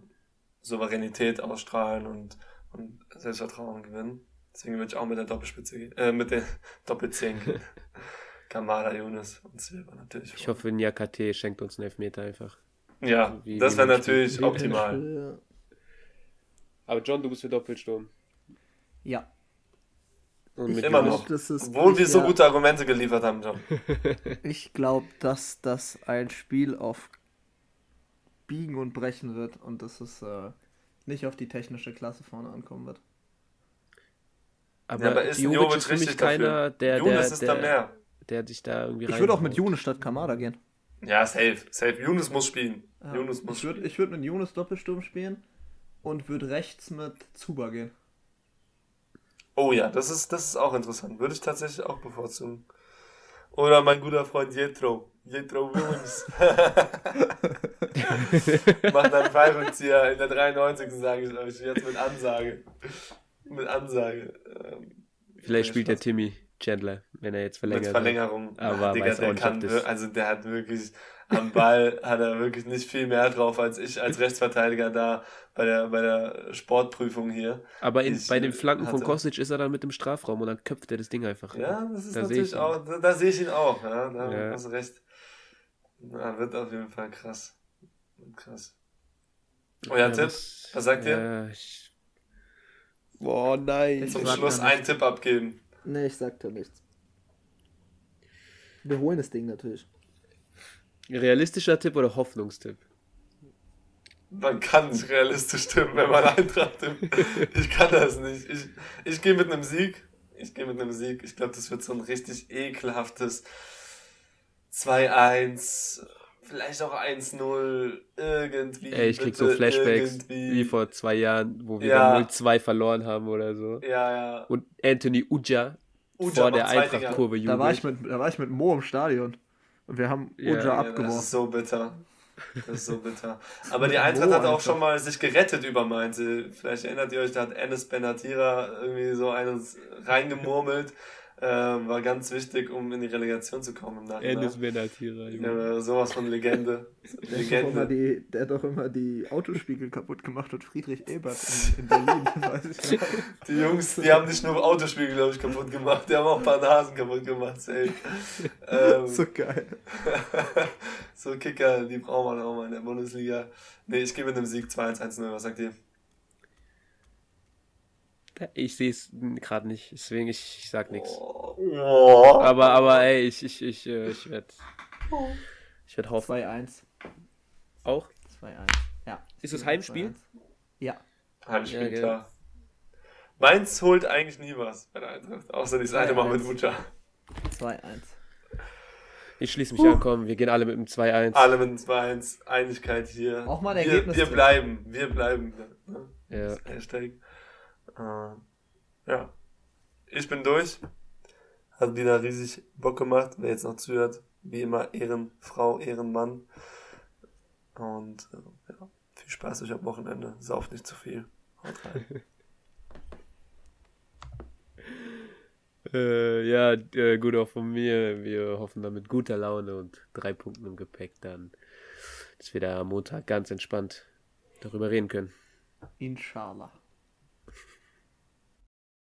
S2: Souveränität ausstrahlen und, und Selbstvertrauen gewinnen. Deswegen würde ich auch mit der Doppelspitze gehen, äh, mit der Doppelzehn gehen. Kamada, Yunus und Silva natürlich.
S3: Ich hoffe, Niakate schenkt uns einen Elfmeter einfach.
S2: Ja, wie, das wäre natürlich optimal.
S3: Aber John, du bist für Doppelsturm.
S1: Ja.
S2: Und ich immer noch. Obwohl wir so gute Argumente geliefert haben, John.
S1: ich glaube, dass das ein Spiel auf biegen und brechen wird und dass es äh, nicht auf die technische Klasse vorne ankommen wird.
S3: Aber, ja, aber ist Jovic ist für mich keiner, der, der, ist der, da mehr. der dich da irgendwie
S1: Ich würde auch mit Younes statt Kamada gehen.
S2: Ja, safe. Safe. Younes muss spielen.
S1: Ja, Younes muss ich würde würd mit Younes Doppelsturm spielen und würde rechts mit Zuba gehen.
S2: Oh ja, das ist, das ist auch interessant. Würde ich tatsächlich auch bevorzugen. Oder mein guter Freund Jetro. Jetro Williams. Macht einen Fallrückzieher in der 93. sage ich euch. Jetzt mit Ansage. Mit Ansage. Ähm,
S3: Vielleicht spielt der Timmy Chandler, wenn er jetzt verlängert. Mit
S2: Verlängerung. Aber Digga, der kann, also der hat wirklich am Ball hat er wirklich nicht viel mehr drauf als ich als Rechtsverteidiger da bei der, bei der Sportprüfung hier.
S3: Aber in, bei den Flanken hatte, von Kostic ist er dann mit dem Strafraum und dann köpft er das Ding einfach.
S2: Ja, das ist da natürlich auch, da, da, sehe ich ihn auch, ja, da ja. hast du recht. Ja, wird auf jeden Fall krass. Krass. Euer ja, Tipp? Was, was sagt ja, ihr? Ich...
S3: Boah, nein.
S2: Zum Schluss einen Tipp abgeben.
S1: Nee, ich sag da nichts. Wir holen das Ding natürlich.
S3: Realistischer Tipp oder Hoffnungstipp?
S2: Man kann nicht realistisch tippen, wenn man Eintracht tippt. Ich kann das nicht. Ich, ich gehe mit einem Sieg. Ich gehe mit einem Sieg. Ich glaube, das wird so ein richtig ekelhaftes 2-1, vielleicht auch 1-0, irgendwie.
S3: Ey, ich krieg so Flashbacks irgendwie. wie vor zwei Jahren, wo wir ja. dann 0-2 verloren haben oder so.
S2: Ja, ja.
S3: Und Anthony Uja, Uja vor der Eintracht-Kurve
S1: da war ich mit Da war ich mit Mo im Stadion. Und wir haben Uja ja, abgeworfen.
S2: Das ist so bitter. Das ist so bitter. Aber die Eintracht hat auch schon mal sich gerettet über Mainz. Vielleicht erinnert ihr euch, da hat Enes Benatira irgendwie so eines reingemurmelt. Äh, war ganz wichtig, um in die Relegation zu kommen im
S3: Nachhinein. Enes Benatira.
S2: Ja, sowas von Legende.
S1: Der, Legende. Hat die, der hat doch immer die Autospiegel kaputt gemacht und Friedrich Ebert in, in Berlin. weiß ich
S2: Die Jungs, die haben nicht nur Autospiegel, glaube ich, kaputt gemacht, die haben auch ein paar Nasen kaputt gemacht. Ey.
S1: Ähm, so geil.
S2: so Kicker, die braucht man auch mal in der Bundesliga. Nee, ich gehe mit einem Sieg 2-1-1-0. Was sagt ihr?
S3: Ich sehe es gerade nicht, deswegen ich, ich sag nichts. Aber, aber ey, ich, ich, ich, äh, ich werde ich werd hoffen.
S1: 2-1.
S3: Auch?
S1: 2-1. Ja.
S3: Ist das Heimspiel?
S1: Ja.
S2: Heimspiel, ja, klar. Mainz holt eigentlich nie was bei der Eintracht, außer die eine Mal mit Mucha.
S1: 2-1.
S3: Ich schließe mich uh. an, komm, wir gehen alle mit dem 2-1.
S2: Alle mit dem 2-1, Einigkeit hier.
S1: Auch mal
S2: ein
S1: Ergebnis.
S2: Wir, wir bleiben, wir bleiben. Ne?
S3: Ja.
S2: Hashtag. Äh, ja. Ich bin durch. Hat wieder riesig Bock gemacht. Wer jetzt noch zuhört, wie immer Ehrenfrau, Ehrenmann. Und äh, ja, viel Spaß euch am Wochenende. Sauft nicht zu viel. Haut rein.
S3: äh, ja, äh, gut auch von mir. Wir hoffen dann mit guter Laune und drei Punkten im Gepäck dann, dass wir da am Montag ganz entspannt darüber reden können.
S1: Inshallah.